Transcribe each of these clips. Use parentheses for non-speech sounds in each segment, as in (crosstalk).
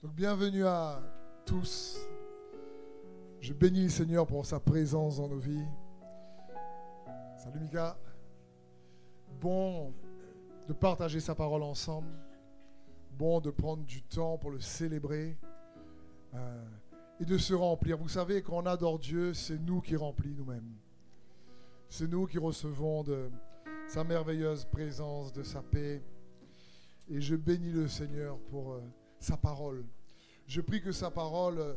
Donc bienvenue à tous. Je bénis le Seigneur pour sa présence dans nos vies. Salut Mika. Bon de partager sa parole ensemble. Bon de prendre du temps pour le célébrer euh, et de se remplir. Vous savez, quand on adore Dieu, c'est nous qui remplit nous-mêmes. C'est nous qui recevons de sa merveilleuse présence, de sa paix. Et je bénis le Seigneur pour euh, sa parole. Je prie que sa parole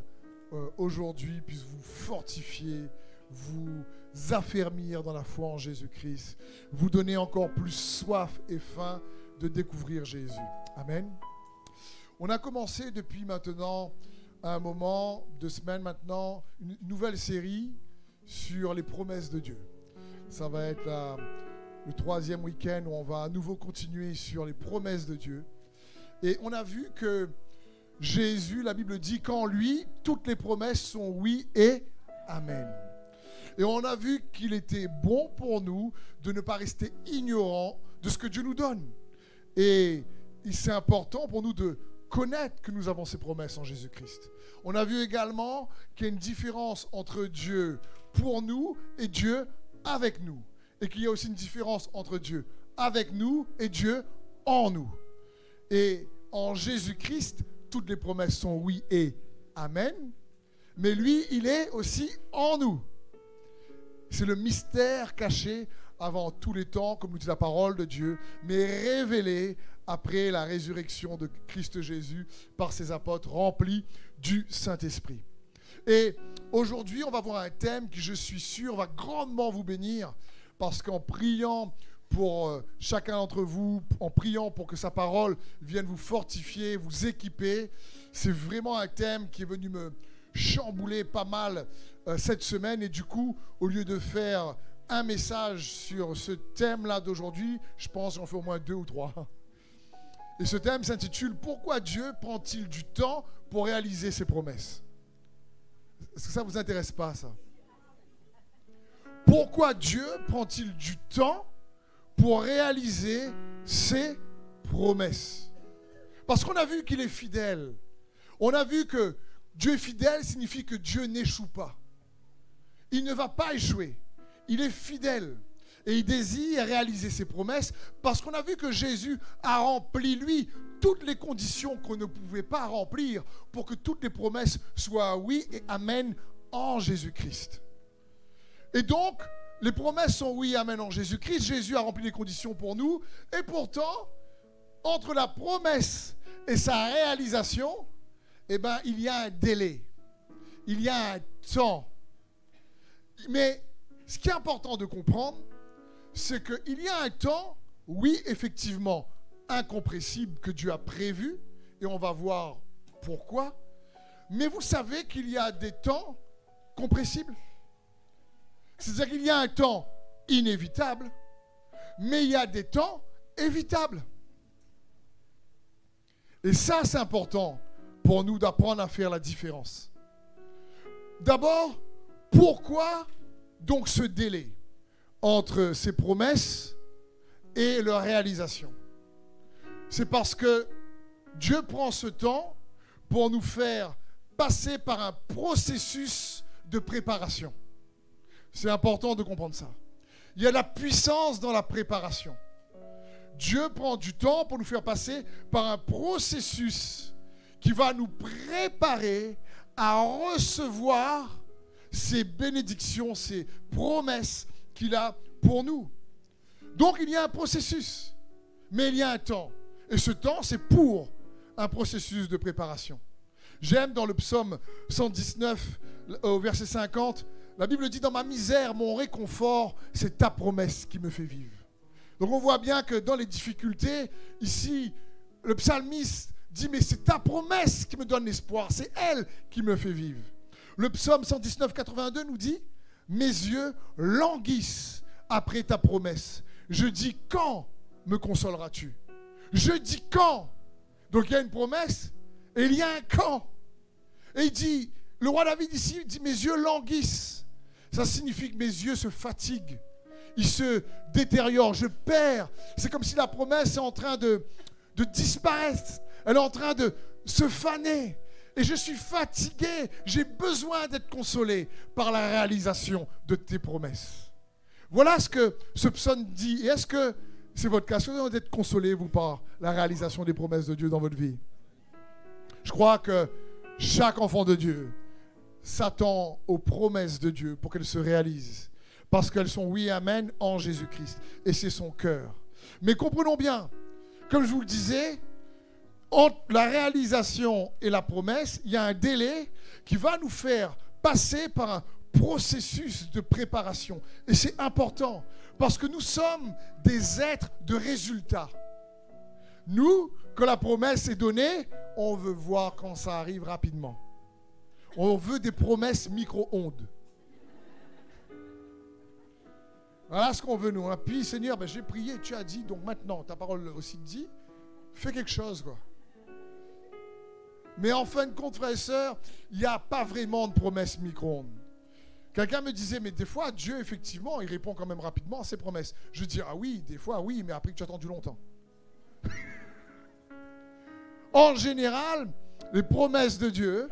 euh, aujourd'hui puisse vous fortifier, vous affermir dans la foi en Jésus-Christ, vous donner encore plus soif et faim de découvrir Jésus. Amen. On a commencé depuis maintenant un moment, deux semaines maintenant, une nouvelle série sur les promesses de Dieu. Ça va être le troisième week-end où on va à nouveau continuer sur les promesses de Dieu. Et on a vu que Jésus, la Bible dit qu'en lui, toutes les promesses sont oui et amen. Et on a vu qu'il était bon pour nous de ne pas rester ignorants de ce que Dieu nous donne. Et c'est important pour nous de connaître que nous avons ces promesses en Jésus-Christ. On a vu également qu'il y a une différence entre Dieu pour nous et Dieu avec nous et qu'il y a aussi une différence entre Dieu avec nous et Dieu en nous. Et en Jésus-Christ, toutes les promesses sont oui et amen. Mais lui, il est aussi en nous. C'est le mystère caché avant tous les temps, comme nous dit la parole de Dieu, mais révélé après la résurrection de Christ Jésus par ses apôtres remplis du Saint-Esprit. Et aujourd'hui, on va voir un thème qui, je suis sûr, va grandement vous bénir parce qu'en priant pour euh, chacun d'entre vous, en priant pour que sa parole vienne vous fortifier, vous équiper, c'est vraiment un thème qui est venu me chambouler pas mal euh, cette semaine. Et du coup, au lieu de faire un message sur ce thème-là d'aujourd'hui, je pense j'en fais au moins deux ou trois. Et ce thème s'intitule Pourquoi Dieu prend-il du temps pour réaliser ses promesses? Est-ce que ça ne vous intéresse pas, ça? Pourquoi Dieu prend-il du temps pour réaliser ses promesses Parce qu'on a vu qu'il est fidèle. On a vu que Dieu est fidèle signifie que Dieu n'échoue pas. Il ne va pas échouer. Il est fidèle. Et il désire réaliser ses promesses parce qu'on a vu que Jésus a rempli, lui, toutes les conditions qu'on ne pouvait pas remplir pour que toutes les promesses soient oui et amen en Jésus-Christ. Et donc, les promesses sont oui, amen en Jésus-Christ. Jésus a rempli les conditions pour nous. Et pourtant, entre la promesse et sa réalisation, eh ben, il y a un délai. Il y a un temps. Mais ce qui est important de comprendre, c'est qu'il y a un temps, oui, effectivement, incompressible que Dieu a prévu, et on va voir pourquoi. Mais vous savez qu'il y a des temps compressibles. C'est-à-dire qu'il y a un temps inévitable, mais il y a des temps évitables. Et ça, c'est important pour nous d'apprendre à faire la différence. D'abord, pourquoi donc ce délai entre ces promesses et leur réalisation C'est parce que Dieu prend ce temps pour nous faire passer par un processus de préparation. C'est important de comprendre ça. Il y a la puissance dans la préparation. Dieu prend du temps pour nous faire passer par un processus qui va nous préparer à recevoir ces bénédictions, ces promesses qu'il a pour nous. Donc il y a un processus, mais il y a un temps. Et ce temps, c'est pour un processus de préparation. J'aime dans le psaume 119, au verset 50, la Bible dit, dans ma misère, mon réconfort, c'est ta promesse qui me fait vivre. Donc on voit bien que dans les difficultés, ici, le psalmiste dit, mais c'est ta promesse qui me donne l'espoir, c'est elle qui me fait vivre. Le psaume 119, 82 nous dit, mes yeux languissent après ta promesse. Je dis, quand me consoleras-tu? Je dis, quand? Donc il y a une promesse et il y a un quand. Et il dit, le roi David ici dit, mes yeux languissent. Ça signifie que mes yeux se fatiguent. Ils se détériorent. Je perds. C'est comme si la promesse est en train de, de disparaître. Elle est en train de se faner. Et je suis fatigué. J'ai besoin d'être consolé par la réalisation de tes promesses. Voilà ce que ce psaume dit. Et est-ce que c'est votre cas? D'être consolé, vous, par la réalisation des promesses de Dieu dans votre vie? Je crois que chaque enfant de Dieu s'attend aux promesses de Dieu pour qu'elles se réalisent. Parce qu'elles sont oui, amen en Jésus-Christ. Et c'est son cœur. Mais comprenons bien, comme je vous le disais, entre la réalisation et la promesse, il y a un délai qui va nous faire passer par un processus de préparation. Et c'est important parce que nous sommes des êtres de résultats. Nous, quand la promesse est donnée, on veut voir quand ça arrive rapidement. On veut des promesses micro-ondes. Voilà ce qu'on veut, nous. Puis, Seigneur, ben, j'ai prié, tu as dit, donc maintenant, ta parole aussi dit, fais quelque chose, quoi. Mais en fin de compte, frères et sœurs, il n'y a pas vraiment de promesses micro-ondes. Quelqu'un me disait, mais des fois, Dieu, effectivement, il répond quand même rapidement à ses promesses. Je dis, ah oui, des fois, oui, mais après que tu as attendu longtemps. (laughs) en général, les promesses de Dieu,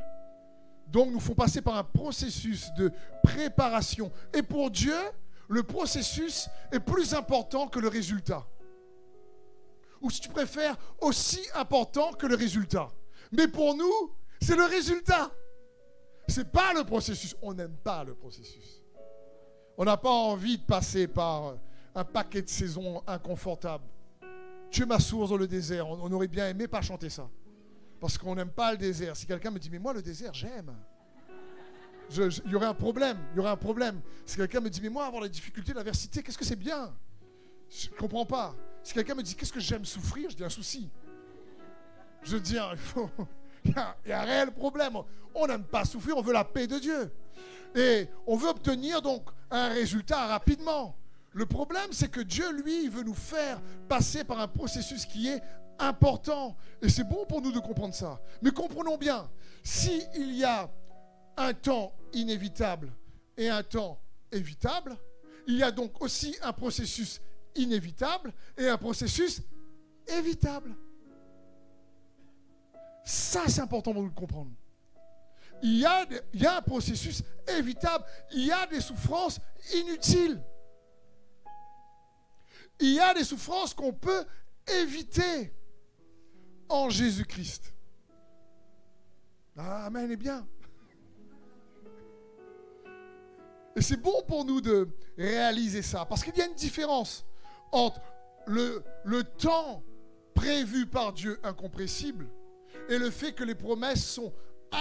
donc, nous font passer par un processus de préparation. Et pour Dieu, le processus est plus important que le résultat. Ou si tu préfères, aussi important que le résultat. Mais pour nous, c'est le résultat. Ce n'est pas le processus. On n'aime pas le processus. On n'a pas envie de passer par un paquet de saisons inconfortables. Tu es ma source dans le désert. On aurait bien aimé pas chanter ça. Parce qu'on n'aime pas le désert. Si quelqu'un me dit, mais moi le désert, j'aime. Il y aurait un problème. Il y aurait un problème. Si quelqu'un me dit, mais moi avoir la difficulté, l'adversité, qu'est-ce que c'est bien? Je ne comprends pas. Si quelqu'un me dit, qu'est-ce que j'aime souffrir, je dis un souci. Je dis, il. (laughs) Il y, a, un réel problème. On n'aime pas souffrir, on veut la paix de Dieu. Et on veut obtenir donc un résultat rapidement. Le problème, c'est que Dieu, lui, veut nous faire passer par un processus qui est important. Et c'est bon pour nous de comprendre ça. Mais comprenons bien, s'il y a un temps inévitable et un temps évitable, il y a donc aussi un processus inévitable et un processus évitable. Ça, c'est important pour nous de comprendre. Il y, a, il y a un processus évitable. Il y a des souffrances inutiles. Il y a des souffrances qu'on peut éviter en Jésus-Christ. Amen, et bien. Et c'est bon pour nous de réaliser ça, parce qu'il y a une différence entre le, le temps prévu par Dieu incompressible et le fait que les promesses sont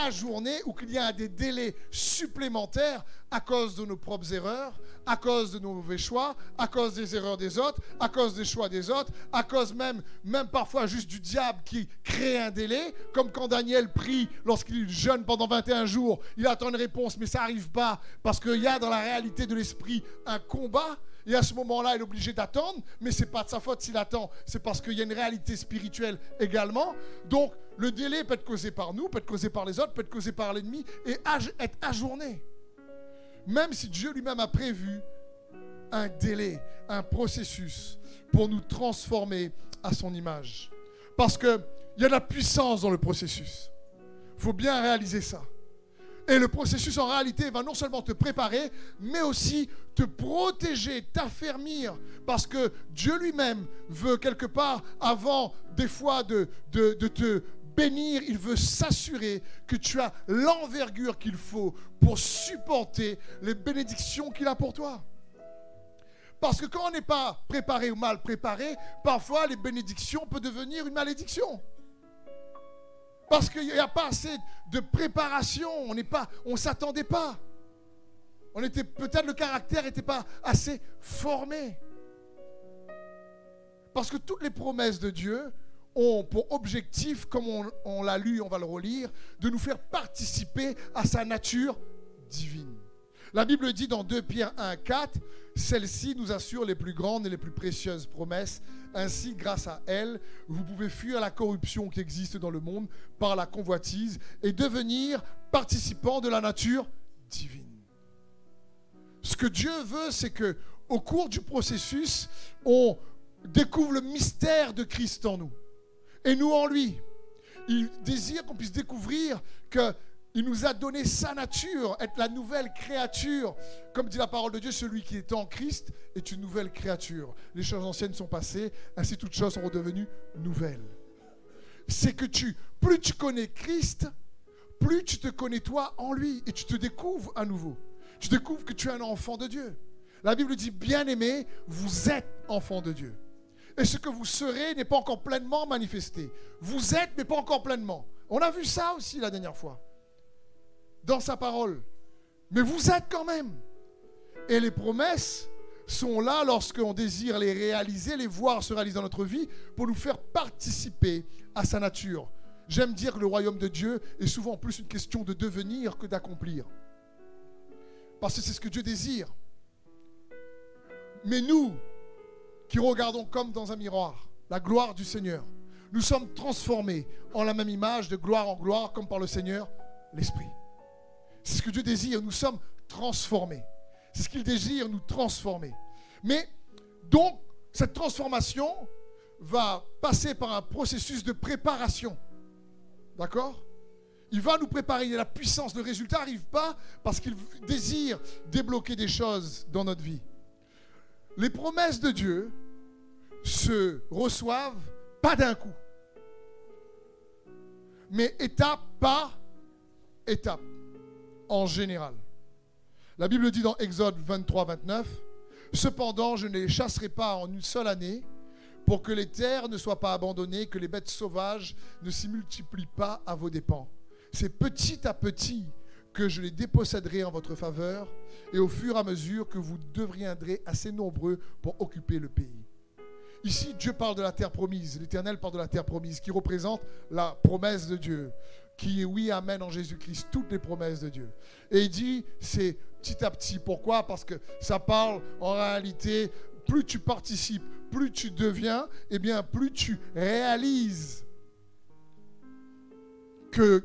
ajournées ou qu'il y a des délais supplémentaires à cause de nos propres erreurs, à cause de nos mauvais choix, à cause des erreurs des autres, à cause des choix des autres, à cause même, même parfois juste du diable qui crée un délai, comme quand Daniel prie lorsqu'il jeûne pendant 21 jours, il attend une réponse, mais ça n'arrive pas parce qu'il y a dans la réalité de l'esprit un combat. Et à ce moment-là, il est obligé d'attendre, mais ce n'est pas de sa faute s'il attend, c'est parce qu'il y a une réalité spirituelle également. Donc, le délai peut être causé par nous, peut être causé par les autres, peut être causé par l'ennemi, et être ajourné. Même si Dieu lui-même a prévu un délai, un processus pour nous transformer à son image. Parce qu'il y a de la puissance dans le processus. Il faut bien réaliser ça. Et le processus, en réalité, va non seulement te préparer, mais aussi te protéger, t'affermir. Parce que Dieu lui-même veut quelque part, avant des fois de, de, de te bénir, il veut s'assurer que tu as l'envergure qu'il faut pour supporter les bénédictions qu'il a pour toi. Parce que quand on n'est pas préparé ou mal préparé, parfois les bénédictions peuvent devenir une malédiction. Parce qu'il n'y a pas assez de préparation, on n'est s'attendait pas. On était peut-être le caractère n'était pas assez formé. Parce que toutes les promesses de Dieu ont pour objectif, comme on, l'a lu, on va le relire, de nous faire participer à sa nature divine. La Bible dit dans 2 Pierre 1, 4, celle-ci nous assure les plus grandes et les plus précieuses promesses. Ainsi, grâce à elle, vous pouvez fuir la corruption qui existe dans le monde par la convoitise et devenir participant de la nature divine. Ce que Dieu veut, c'est que au cours du processus, on découvre le mystère de Christ en nous et nous en lui. il désire qu'on puisse découvrir que il nous a donné sa nature, être la nouvelle créature. Comme dit la parole de Dieu, celui qui est en Christ est une nouvelle créature. Les choses anciennes sont passées, ainsi toutes choses sont redevenues nouvelles. C'est que tu, plus tu connais Christ, plus tu te connais toi en lui et tu te découvres à nouveau. Tu découvres que tu es un enfant de Dieu. La Bible dit, bien aimé, vous êtes enfant de Dieu. Et ce que vous serez n'est pas encore pleinement manifesté. Vous êtes, mais pas encore pleinement. On a vu ça aussi la dernière fois dans sa parole. Mais vous êtes quand même. Et les promesses sont là lorsqu'on désire les réaliser, les voir se réaliser dans notre vie, pour nous faire participer à sa nature. J'aime dire que le royaume de Dieu est souvent plus une question de devenir que d'accomplir. Parce que c'est ce que Dieu désire. Mais nous, qui regardons comme dans un miroir la gloire du Seigneur, nous sommes transformés en la même image de gloire en gloire, comme par le Seigneur, l'Esprit. C'est ce que Dieu désire. Nous sommes transformés. C'est ce qu'il désire, nous transformer. Mais donc, cette transformation va passer par un processus de préparation. D'accord? Il va nous préparer. la puissance. Le résultat n'arrive pas parce qu'il désire débloquer des choses dans notre vie. Les promesses de Dieu se reçoivent pas d'un coup, mais étape par étape en général. La Bible dit dans Exode 23, 29, Cependant, je ne les chasserai pas en une seule année, pour que les terres ne soient pas abandonnées, que les bêtes sauvages ne s'y multiplient pas à vos dépens. C'est petit à petit que je les déposséderai en votre faveur, et au fur et à mesure que vous deviendrez assez nombreux pour occuper le pays. Ici, Dieu parle de la terre promise, l'Éternel parle de la terre promise, qui représente la promesse de Dieu qui est oui, amen en Jésus-Christ, toutes les promesses de Dieu. Et il dit, c'est petit à petit. Pourquoi? Parce que ça parle en réalité, plus tu participes, plus tu deviens, et eh bien plus tu réalises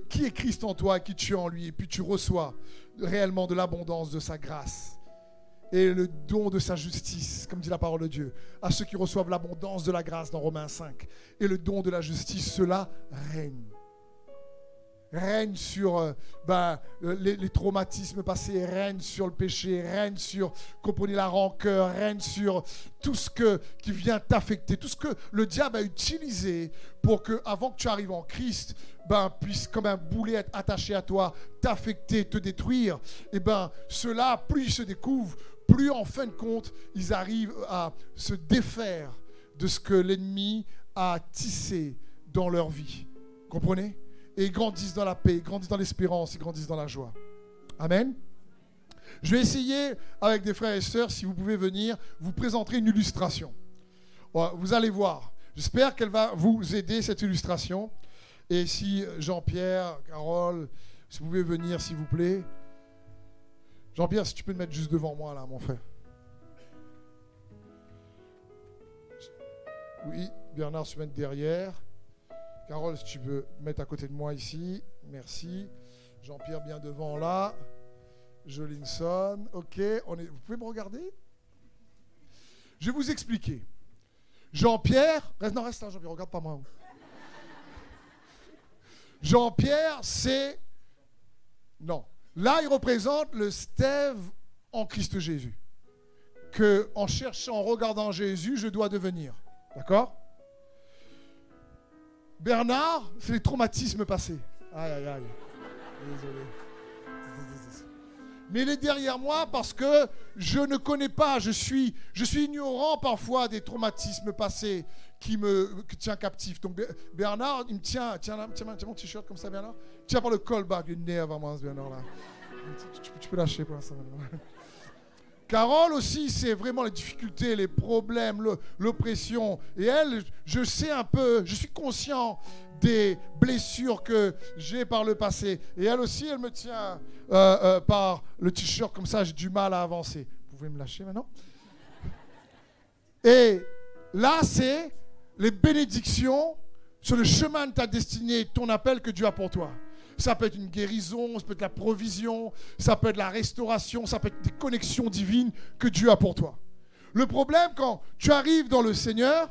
qui est Christ en toi, qui tu es en lui, et puis tu reçois réellement de l'abondance de sa grâce et le don de sa justice, comme dit la parole de Dieu, à ceux qui reçoivent l'abondance de la grâce dans Romains 5. Et le don de la justice, cela règne règne sur euh, ben, euh, les, traumatismes passés, règne sur le péché, règne sur, comprenez, la rancœur, règne sur tout ce que, qui vient t'affecter, tout ce que le diable a utilisé pour que, avant que tu arrives en Christ, ben, puisse comme un boulet être attaché à toi, t'affecter, te détruire. Et ben, cela, plus ils se découvrent, plus en fin de compte, ils arrivent à se défaire de ce que l'ennemi a tissé dans leur vie. Comprenez? Et grandissent dans la paix, grandissent dans l'espérance, et grandissent dans la joie. Amen. Je vais essayer, avec des frères et sœurs, si vous pouvez venir, vous présenter une illustration. Vous allez voir. J'espère qu'elle va vous aider, cette illustration. Et si Jean-Pierre, Carole, si vous pouvez venir, s'il vous plaît. Jean-Pierre, si tu peux te mettre juste devant moi, là, mon frère. Oui, Bernard se met derrière. Carole, si tu veux mettre à côté de moi ici. Merci. Jean-Pierre bien devant là. Jolinson. Ok. On est... Vous pouvez me regarder? Je vais vous expliquer. Jean-Pierre. Reste, non, reste là, Jean-Pierre. Regarde pas moi. (laughs) Jean-Pierre, c'est. Non. Là, il représente le stève en Christ Jésus. Que en cherchant, en regardant Jésus, je dois devenir. D'accord? Bernard, c'est les traumatismes passés. Aïe, aïe, aïe. Désolé. Mais il est derrière moi parce que je ne connais pas, je suis, je suis ignorant parfois des traumatismes passés qui me tient captif. Donc Bernard, il me tient, tiens, tiens, mon t-shirt comme ça, Bernard. Tiens par le col, il nerf à moi, Bernard là. Tu, peux lâcher pour ça. Carole aussi, c'est vraiment les difficultés, les problèmes, l'oppression. Et elle, je sais un peu, je suis conscient des blessures que j'ai par le passé. Et elle aussi, elle me tient euh, euh, par le t-shirt comme ça, j'ai du mal à avancer. Vous pouvez me lâcher maintenant? Et là, c'est les bénédictions sur le chemin de ta destinée, ton appel que Dieu a pour toi. Ça peut être une guérison, ça peut être la provision, ça peut être la restauration, ça peut être des connexions divines que Dieu a pour toi. Le problème, quand tu arrives dans le Seigneur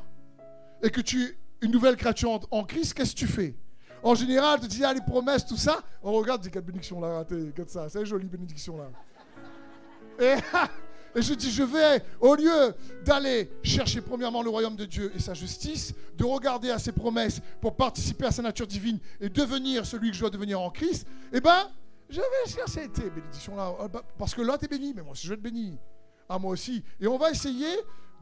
et que tu es une nouvelle créature en Christ, qu'est-ce que tu fais? En général, tu dis, ah, les promesses, tout ça. On regarde, dit, quelle bénédiction là, raté, ça. C'est une jolie bénédiction là. Et, (laughs) et je dis, je vais, au lieu d'aller chercher premièrement le royaume de Dieu et sa justice, de regarder à ses promesses pour participer à sa nature divine et devenir celui que je dois devenir en Christ, eh ben, je vais chercher tes bénédictions là. Euh, bah, parce que là, tu es béni, mais moi aussi, je vais être béni. À moi aussi. Et on va essayer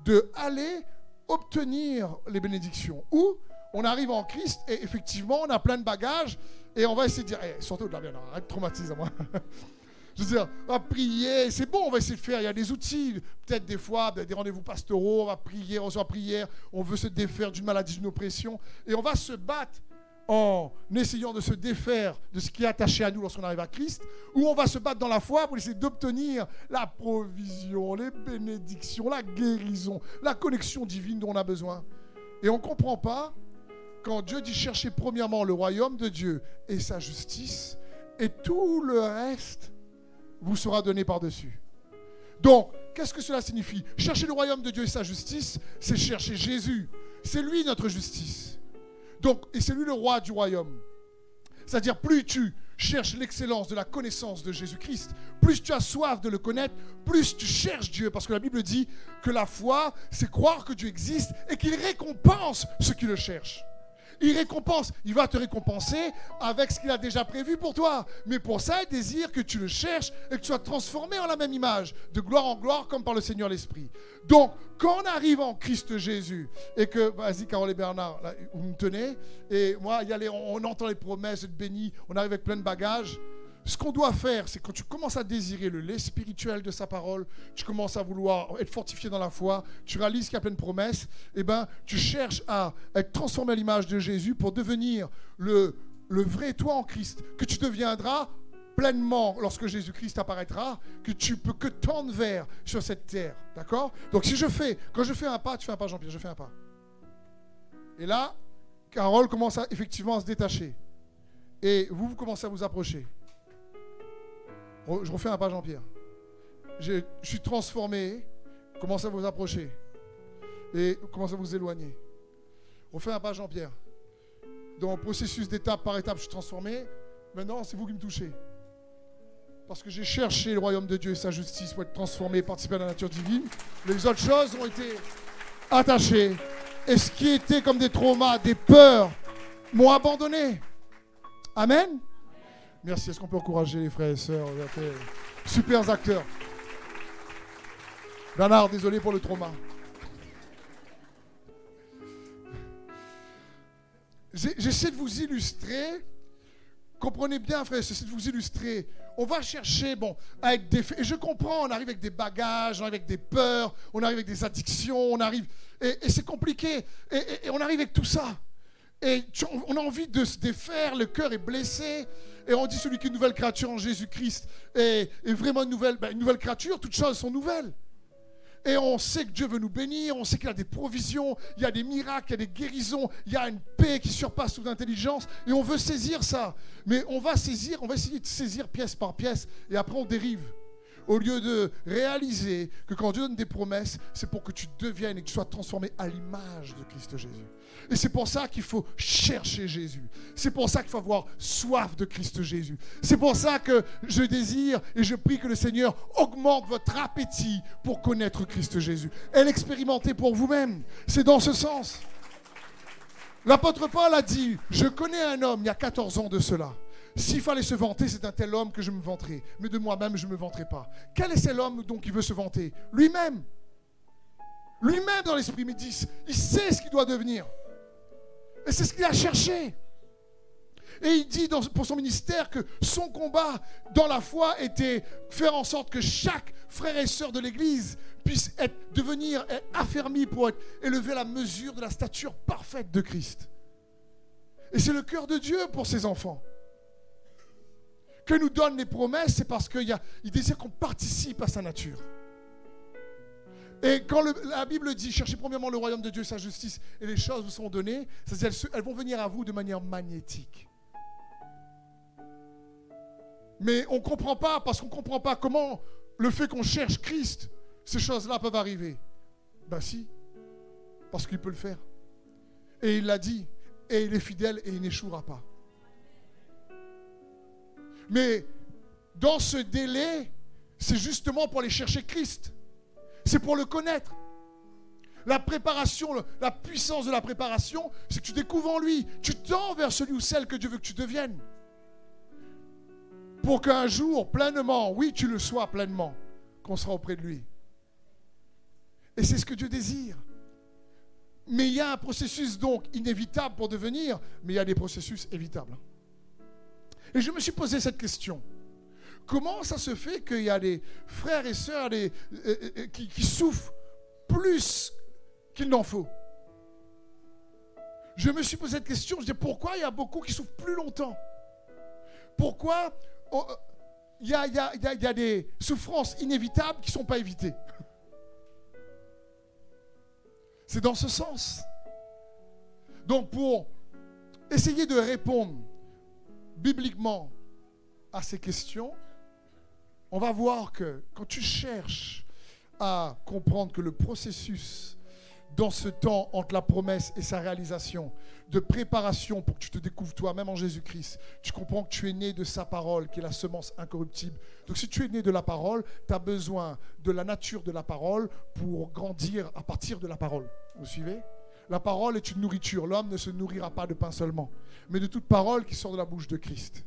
de aller obtenir les bénédictions. Ou on arrive en Christ et effectivement, on a plein de bagages et on va essayer de dire, eh, surtout de la bien, arrête de traumatiser moi. (laughs) Je veux dire, on va prier, c'est bon, on va essayer de faire. Il y a des outils, peut-être des fois, des rendez-vous pastoraux, on va prier, on reçoit prière, on veut se défaire d'une maladie, d'une oppression, et on va se battre en essayant de se défaire de ce qui est attaché à nous lorsqu'on arrive à Christ, ou on va se battre dans la foi pour essayer d'obtenir la provision, les bénédictions, la guérison, la connexion divine dont on a besoin. Et on ne comprend pas quand Dieu dit chercher premièrement le royaume de Dieu et sa justice, et tout le reste vous sera donné par-dessus. Donc, qu'est-ce que cela signifie? Chercher le royaume de Dieu et sa justice, c'est chercher Jésus. C'est lui notre justice. Donc, et c'est lui le roi du royaume. C'est-à-dire, plus tu cherches l'excellence de la connaissance de Jésus-Christ, plus tu as soif de le connaître, plus tu cherches Dieu. Parce que la Bible dit que la foi, c'est croire que Dieu existe et qu'il récompense ceux qui le cherchent. Il récompense. Il va te récompenser avec ce qu'il a déjà prévu pour toi. Mais pour ça, il désire que tu le cherches et que tu sois transformé en la même image, de gloire en gloire, comme par le Seigneur l'Esprit. Donc, quand on arrive en Christ Jésus et que, vas-y, Carole et Bernard, vous me tenez, et moi, y on entend les promesses de béni, on arrive avec plein de bagages. Ce qu'on doit faire, c'est quand tu commences à désirer le lait spirituel de sa parole, tu commences à vouloir être fortifié dans la foi, tu réalises qu'il y a plein de promesses, eh ben, tu cherches à être transformé à l'image de Jésus pour devenir le, vrai toi en Christ, que tu deviendras pleinement lorsque Jésus-Christ apparaîtra, que tu peux que tendre vers sur cette terre. D'accord? Donc si je fais, quand je fais un pas, tu fais un pas Jean-Pierre, je fais un pas. Et là, Carole commence effectivement à se détacher. Et vous, vous commencez à vous approcher. Je refais un pas Jean-Pierre. Je, suis transformé. Commencez à vous approcher. Et commencez à vous éloigner. Refais un pas Jean-Pierre. Dans le processus d'étape par étape, je suis transformé. Maintenant, c'est vous qui me touchez. Parce que j'ai cherché le royaume de Dieu et sa justice pour être transformé, participer à la nature divine. Les autres choses ont été attachées. Et ce qui était comme des traumas, des peurs, m'ont abandonné. Amen. Merci. Est-ce qu'on peut encourager les frères et sœurs super acteurs? Bernard, désolé pour le trauma. J'essaie de vous illustrer. Comprenez bien, frère, j'essaie de vous illustrer. On va chercher, bon, avec des. Et je comprends, on arrive avec des bagages, on arrive avec des peurs, on arrive avec des addictions, on arrive. Et, c'est compliqué. Et, on arrive avec tout ça. Et on a envie de se défaire, le cœur est blessé. Et on dit celui qui est une nouvelle créature en Jésus-Christ est, vraiment une nouvelle, ben, une nouvelle créature, toutes choses sont nouvelles. Et on sait que Dieu veut nous bénir, on sait qu'il y a des provisions, il y a des miracles, il y a des guérisons, il y a une paix qui surpasse toute intelligence. Et on veut saisir ça. Mais on va saisir, on va essayer de saisir pièce par pièce. Et après on dérive au lieu de réaliser que quand Dieu donne des promesses, c'est pour que tu deviennes et que tu sois transformé à l'image de Christ Jésus. Et c'est pour ça qu'il faut chercher Jésus. C'est pour ça qu'il faut avoir soif de Christ Jésus. C'est pour ça que je désire et je prie que le Seigneur augmente votre appétit pour connaître Christ Jésus et l'expérimenter pour vous-même. C'est dans ce sens. L'apôtre Paul a dit, je connais un homme il y a 14 ans de cela s'il fallait se vanter, c'est un tel homme que je me vanterai. Mais de moi-même, je ne me vanterai pas. Quel est cet homme donc qui veut se vanter? Lui-même. Lui-même dans l'esprit, dit, il sait ce qu'il doit devenir. Et c'est ce qu'il a cherché. Et il dit pour son ministère que son combat dans la foi était faire en sorte que chaque frère et sœur de l'Église puisse être, devenir affermi pour être élevé à la mesure de la stature parfaite de Christ. Et c'est le cœur de Dieu pour ses enfants que nous donne les promesses, c'est parce qu'il désire qu'on participe à sa nature. Et quand la Bible dit cherchez premièrement le royaume de Dieu sa justice, et les choses vous sont données, elles, elles vont venir à vous de manière magnétique. Mais on ne comprend pas, parce qu'on ne comprend pas comment le fait qu'on cherche Christ, ces choses-là peuvent arriver. Ben si, parce qu'il peut le faire. Et il l'a dit, et il est fidèle et il n'échouera pas. Mais dans ce délai, c'est justement pour aller chercher Christ. C'est pour le connaître. La préparation, la puissance de la préparation, c'est que tu découvres en lui. Tu tends vers celui ou celle que Dieu veut que tu deviennes. Pour qu'un jour, pleinement, oui, tu le sois pleinement, qu'on sera auprès de lui. Et c'est ce que Dieu désire. Mais il y a un processus donc inévitable pour devenir, mais il y a des processus évitables. Et je me suis posé cette question. Comment ça se fait qu'il y a des frères et sœurs euh, euh, euh, qui, souffrent plus qu'il n'en faut? Je me suis posé cette question. Je dis pourquoi il y a beaucoup qui souffrent plus longtemps? Pourquoi il y, a, des souffrances inévitables qui ne sont pas évitées? C'est dans ce sens. Donc pour essayer de répondre bibliquement à ces questions, on va voir que quand tu cherches à comprendre que le processus dans ce temps entre la promesse et sa réalisation, de préparation pour que tu te découvres toi-même en Jésus-Christ, tu comprends que tu es né de sa parole, qui est la semence incorruptible. Donc si tu es né de la parole, tu as besoin de la nature de la parole pour grandir à partir de la parole. Vous suivez? La parole est une nourriture. L'homme ne se nourrira pas de pain seulement, mais de toute parole qui sort de la bouche de Christ.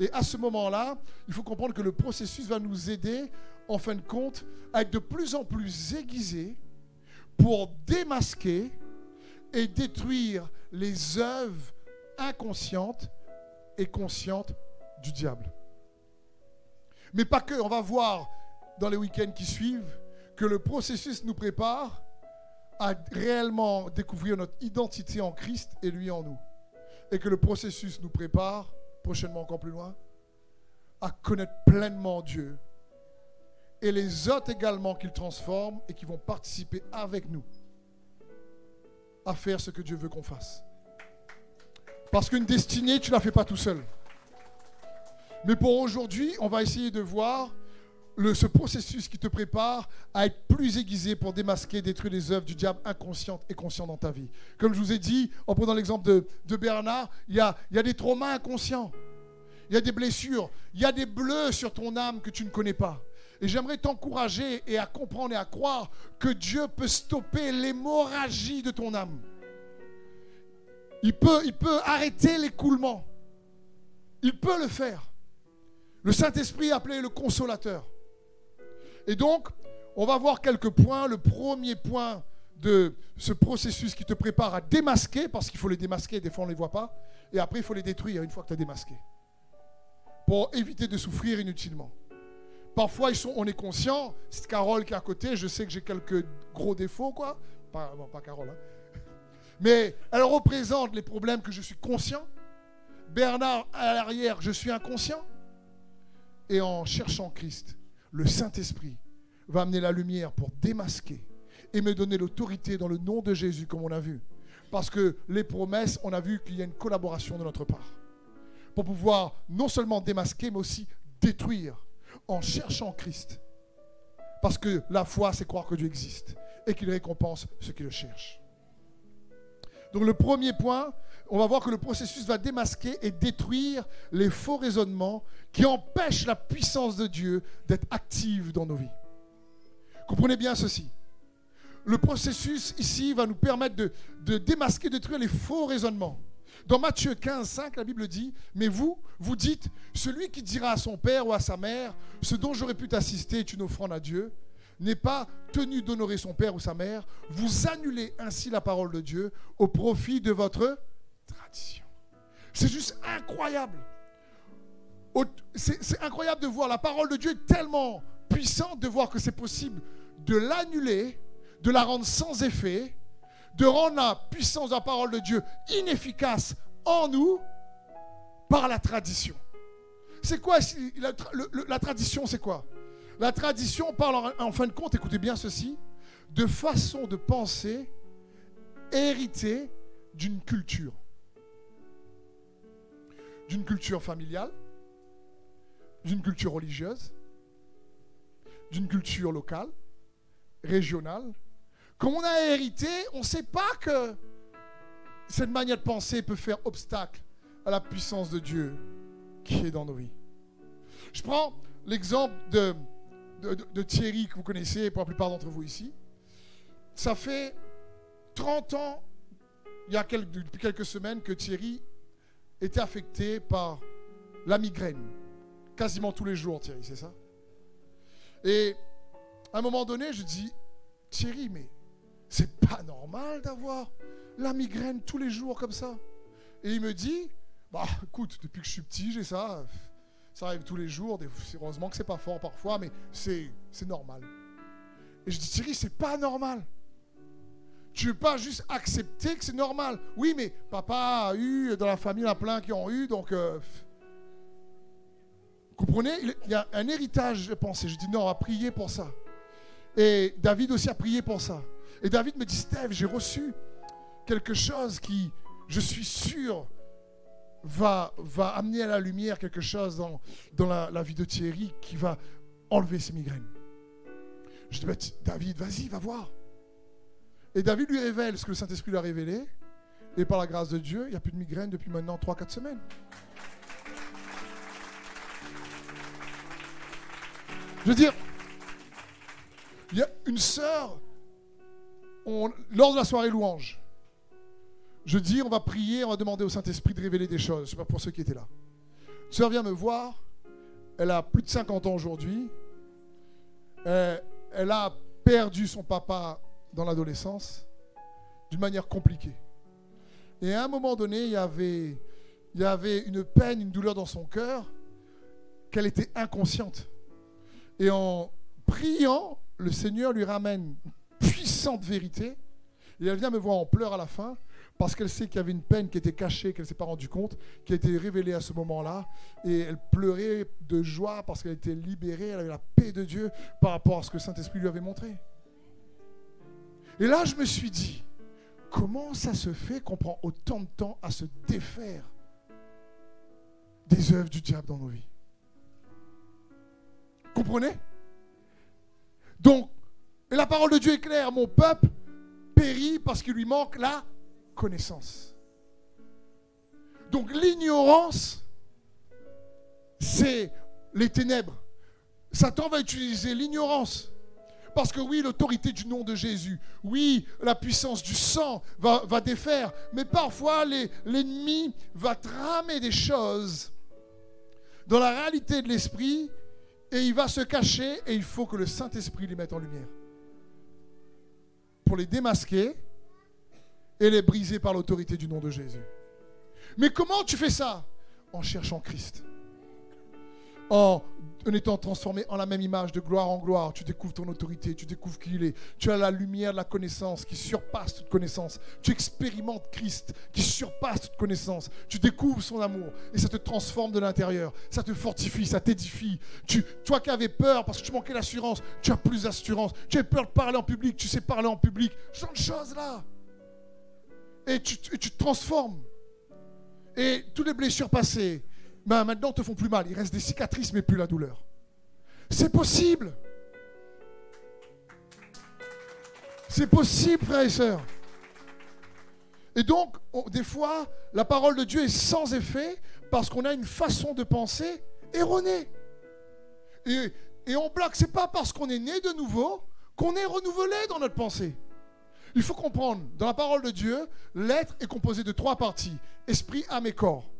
Et à ce moment-là, il faut comprendre que le processus va nous aider, en fin de compte, à être de plus en plus aiguisés pour démasquer et détruire les œuvres inconscientes et conscientes du diable. Mais pas que, on va voir dans les week-ends qui suivent que le processus nous prépare à réellement découvrir notre identité en Christ et lui en nous. Et que le processus nous prépare prochainement encore plus loin, à connaître pleinement Dieu. Et les autres également qu'il transforme et qui vont participer avec nous à faire ce que Dieu veut qu'on fasse. Parce qu'une destinée, tu ne la fais pas tout seul. Mais pour aujourd'hui, on va essayer de voir ce processus qui te prépare à être plus aiguisé pour démasquer, détruire les œuvres du diable inconscientes et conscientes dans ta vie. Comme je vous ai dit, en prenant l'exemple de, Bernard, il y a, des traumas inconscients, il y a des blessures, il y a des bleus sur ton âme que tu ne connais pas. Et j'aimerais t'encourager et à comprendre et à croire que Dieu peut stopper l'hémorragie de ton âme. Il peut, il peut arrêter l'écoulement. Il peut le faire. Le Saint-Esprit appelé le consolateur. Et donc, on va voir quelques points. Le premier point de ce processus qui te prépare à démasquer, parce qu'il faut les démasquer, des fois on ne les voit pas, et après il faut les détruire une fois que tu as démasqué, pour éviter de souffrir inutilement. Parfois, ils sont, on est conscient, c'est Carole qui est à côté, je sais que j'ai quelques gros défauts, quoi. Pas, pas Carole, hein. (laughs) Mais elle représente les problèmes que je suis conscient. Bernard, à l'arrière, je suis inconscient. Et en cherchant Christ, le Saint-Esprit va amener la lumière pour démasquer et me donner l'autorité dans le nom de Jésus, comme on a vu. Parce que les promesses, on a vu qu'il y a une collaboration de notre part. Pour pouvoir non seulement démasquer, mais aussi détruire en cherchant Christ. Parce que la foi, c'est croire que Dieu existe et qu'il récompense ceux qui le cherchent. Donc le premier point, on va voir que le processus va démasquer et détruire les faux raisonnements qui empêchent la puissance de Dieu d'être active dans nos vies. Comprenez bien ceci. Le processus ici va nous permettre de, de démasquer, de détruire les faux raisonnements. Dans Matthieu 15, 5, la Bible dit, mais vous, vous dites, celui qui dira à son père ou à sa mère, ce dont j'aurais pu t'assister est une offrande à Dieu, n'est pas tenu d'honorer son père ou sa mère, vous annulez ainsi la parole de Dieu au profit de votre tradition. C'est juste incroyable. C'est incroyable de voir la parole de Dieu tellement puissante de voir que c'est possible de l'annuler, de la rendre sans effet, de rendre la puissance de la parole de Dieu inefficace en nous par la tradition. C'est quoi la, tradition C'est quoi? La tradition parle en, fin de compte, écoutez bien ceci, de façon de penser héritée d'une culture. D'une culture familiale, d'une culture religieuse, d'une culture locale, régionale. Comme on a hérité, on ne sait pas que cette manière de penser peut faire obstacle à la puissance de Dieu qui est dans nos vies. Je prends l'exemple de, de, Thierry que vous connaissez pour la plupart d'entre vous ici. Ça fait 30 ans, il y a quelques, depuis quelques semaines, que Thierry était affecté par la migraine. Quasiment tous les jours, Thierry, c'est ça? Et à un moment donné, je dis, Thierry, mais c'est pas normal d'avoir la migraine tous les jours comme ça. Et il me dit, bah écoute, depuis que je suis petit, j'ai ça. Ça arrive tous les jours. Heureusement que c'est pas fort parfois, mais c'est normal. Et je dis, Thierry, c'est pas normal. Tu veux pas juste accepter que c'est normal. Oui, mais papa a eu, dans la famille, il y a plein qui ont eu, donc... Euh, comprenez? Il y a un héritage, je pensais. Je dis, non, on va prier pour ça. Et David aussi a prié pour ça. Et David me dit, Steve, j'ai reçu quelque chose qui, je suis sûr, va, va amener à la lumière quelque chose dans, la, vie de Thierry qui va enlever ses migraines. Je dis, David, vas-y, va voir. Et David lui révèle ce que le Saint-Esprit lui a révélé. Et par la grâce de Dieu, il n'y a plus de migraines depuis maintenant 3-4 semaines. Je veux dire, il y a une sœur, lors de la soirée louange, je dis, on va prier, on va demander au Saint-Esprit de révéler des choses. C'est pas pour ceux qui étaient là. Une sœur vient me voir. Elle a plus de 50 ans aujourd'hui. Euh, elle a perdu son papa dans l'adolescence d'une manière compliquée. Et à un moment donné, il y avait, il y avait une peine, une douleur dans son cœur, qu'elle était inconsciente. Et en priant, le Seigneur lui ramène une puissante vérité. Et elle vient me voir en pleurs à la fin parce qu'elle sait qu'il y avait une peine qui était cachée, qu'elle ne s'est pas rendue compte, qui a été révélée à ce moment-là. Et elle pleurait de joie parce qu'elle était libérée, elle avait la paix de Dieu par rapport à ce que Saint-Esprit lui avait montré. Et là, je me suis dit, comment ça se fait qu'on prend autant de temps à se défaire des œuvres du diable dans nos vies? Comprenez? Donc, la parole de Dieu est claire, mon peuple périt parce qu'il lui manque la connaissance. Donc l'ignorance, c'est les ténèbres. Satan va utiliser l'ignorance. Parce que oui, l'autorité du nom de Jésus, oui, la puissance du sang va, défaire, mais parfois l'ennemi va tramer des choses dans la réalité de l'esprit et il va se cacher et il faut que le Saint-Esprit les mette en lumière. Pour les démasquer et les briser par l'autorité du nom de Jésus. Mais comment tu fais ça? En cherchant Christ. En, étant transformé en la même image de gloire en gloire, tu découvres ton autorité, tu découvres qui il est. Tu as la lumière de la connaissance qui surpasse toute connaissance. Tu expérimentes Christ qui surpasse toute connaissance. Tu découvres son amour et ça te transforme de l'intérieur. Ça te fortifie, ça t'édifie. Toi qui avais peur parce que tu manquais d'assurance, tu as plus d'assurance. Tu as peur de parler en public, tu sais parler en public. Ce genre de choses là et tu, te transformes. Et toutes les blessures passées, ben maintenant, te font plus mal. Il reste des cicatrices, mais plus la douleur. C'est possible. C'est possible, frères et sœurs. Et donc, des fois, la parole de Dieu est sans effet parce qu'on a une façon de penser erronée. Et, et on bloque. C'est pas parce qu'on est né de nouveau qu'on est renouvelé dans notre pensée. Il faut comprendre, dans la parole de Dieu, l'être est composé de trois parties, esprit, âme et corps.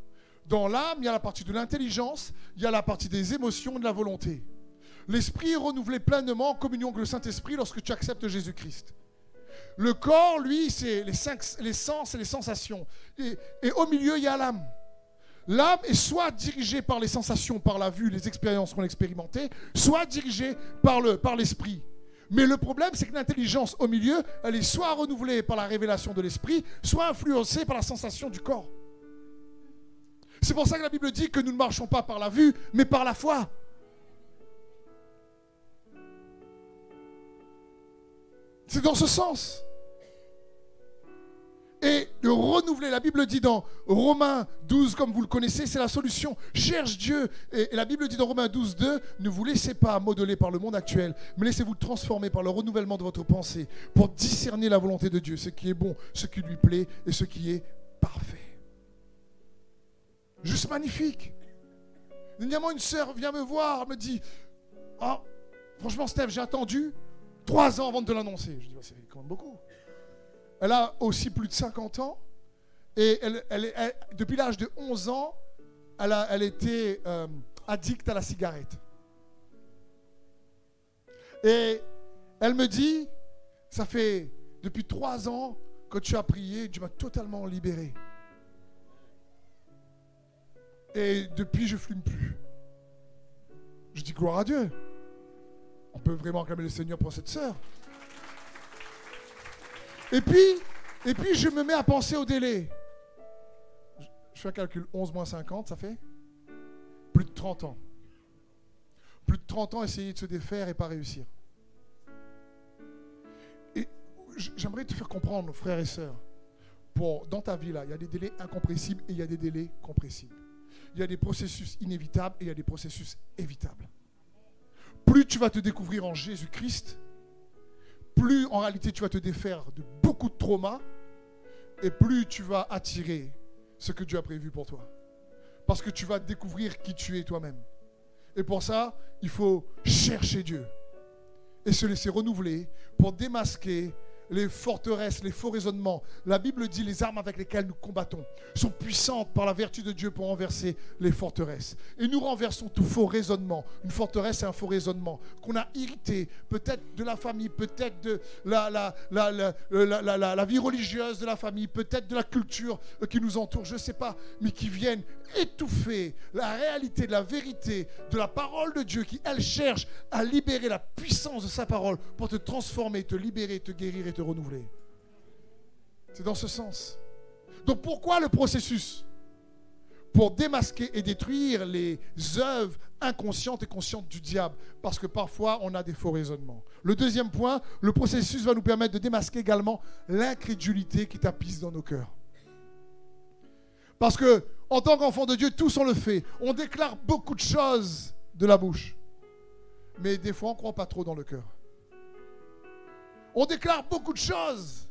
Dans l'âme, il y a la partie de l'intelligence, il y a la partie des émotions et de la volonté. L'esprit est renouvelé pleinement en communion avec le Saint-Esprit lorsque tu acceptes Jésus-Christ. Le corps, lui, c'est les, sens et les sensations. Et, au milieu, il y a l'âme. L'âme est soit dirigée par les sensations, par la vue, les expériences qu'on a expérimentées, soit dirigée par l'esprit. Mais le problème, c'est que l'intelligence au milieu, elle est soit renouvelée par la révélation de l'esprit, soit influencée par la sensation du corps. C'est pour ça que la Bible dit que nous ne marchons pas par la vue, mais par la foi. C'est dans ce sens et de renouveler. La Bible dit dans Romains 12, comme vous le connaissez, c'est la solution. Cherche Dieu. Et, la Bible dit dans Romains 12, 2, ne vous laissez pas modeler par le monde actuel, mais laissez-vous transformer par le renouvellement de votre pensée pour discerner la volonté de Dieu, ce qui est bon, ce qui lui plaît et ce qui est parfait. Juste magnifique. Dernièrement, une sœur vient me voir, me dit oh, Franchement, Steph, j'ai attendu trois ans avant de l'annoncer. Je dis C'est quand beaucoup. Elle a aussi plus de 50 ans. Et depuis l'âge de 11 ans, elle, a, elle était euh, addicte à la cigarette. Et elle me dit, ça fait depuis trois ans que tu as prié, tu m'as totalement libéré. Et depuis, je fume plus. Je dis gloire à Dieu. On peut vraiment acclamer le Seigneur pour cette sœur. Et puis, et puis, je me mets à penser au délai. Je fais un calcul 11 moins 50, ça fait plus de 30 ans. Plus de 30 ans essayer de se défaire et pas réussir. Et j'aimerais te faire comprendre, frères et sœurs, pour, dans ta vie, là, il y a des délais incompressibles et il y a des délais compressibles. Il y a des processus inévitables et il y a des processus évitables. Plus tu vas te découvrir en Jésus-Christ, plus en réalité tu vas te défaire de de traumas et plus tu vas attirer ce que Dieu a prévu pour toi. Parce que tu vas découvrir qui tu es toi-même. Et pour ça, il faut chercher Dieu et se laisser renouveler pour démasquer les forteresses, les faux raisonnements. La Bible dit les armes avec lesquelles nous combattons sont puissantes par la vertu de Dieu pour renverser les forteresses. Et nous renversons tout faux raisonnement. Une forteresse, c'est un faux raisonnement qu'on a irrité, peut-être de la famille, peut-être de la, la, vie religieuse de la famille, peut-être de la culture qui nous entoure, je ne sais pas, mais qui viennent étouffer la réalité de la vérité de la parole de Dieu qui, elle, cherche à libérer la puissance de sa parole pour te transformer, te libérer, te guérir et te renouveler. C'est dans ce sens. Donc pourquoi le processus? Pour démasquer et détruire les œuvres inconscientes et conscientes du diable. Parce que parfois, on a des faux raisonnements. Le deuxième point, le processus va nous permettre de démasquer également l'incrédulité qui tapisse dans nos cœurs. Parce que, en tant qu'enfant de Dieu, tous on le fait. On déclare beaucoup de choses de la bouche. Mais des fois, on ne croit pas trop dans le cœur. On déclare beaucoup de choses.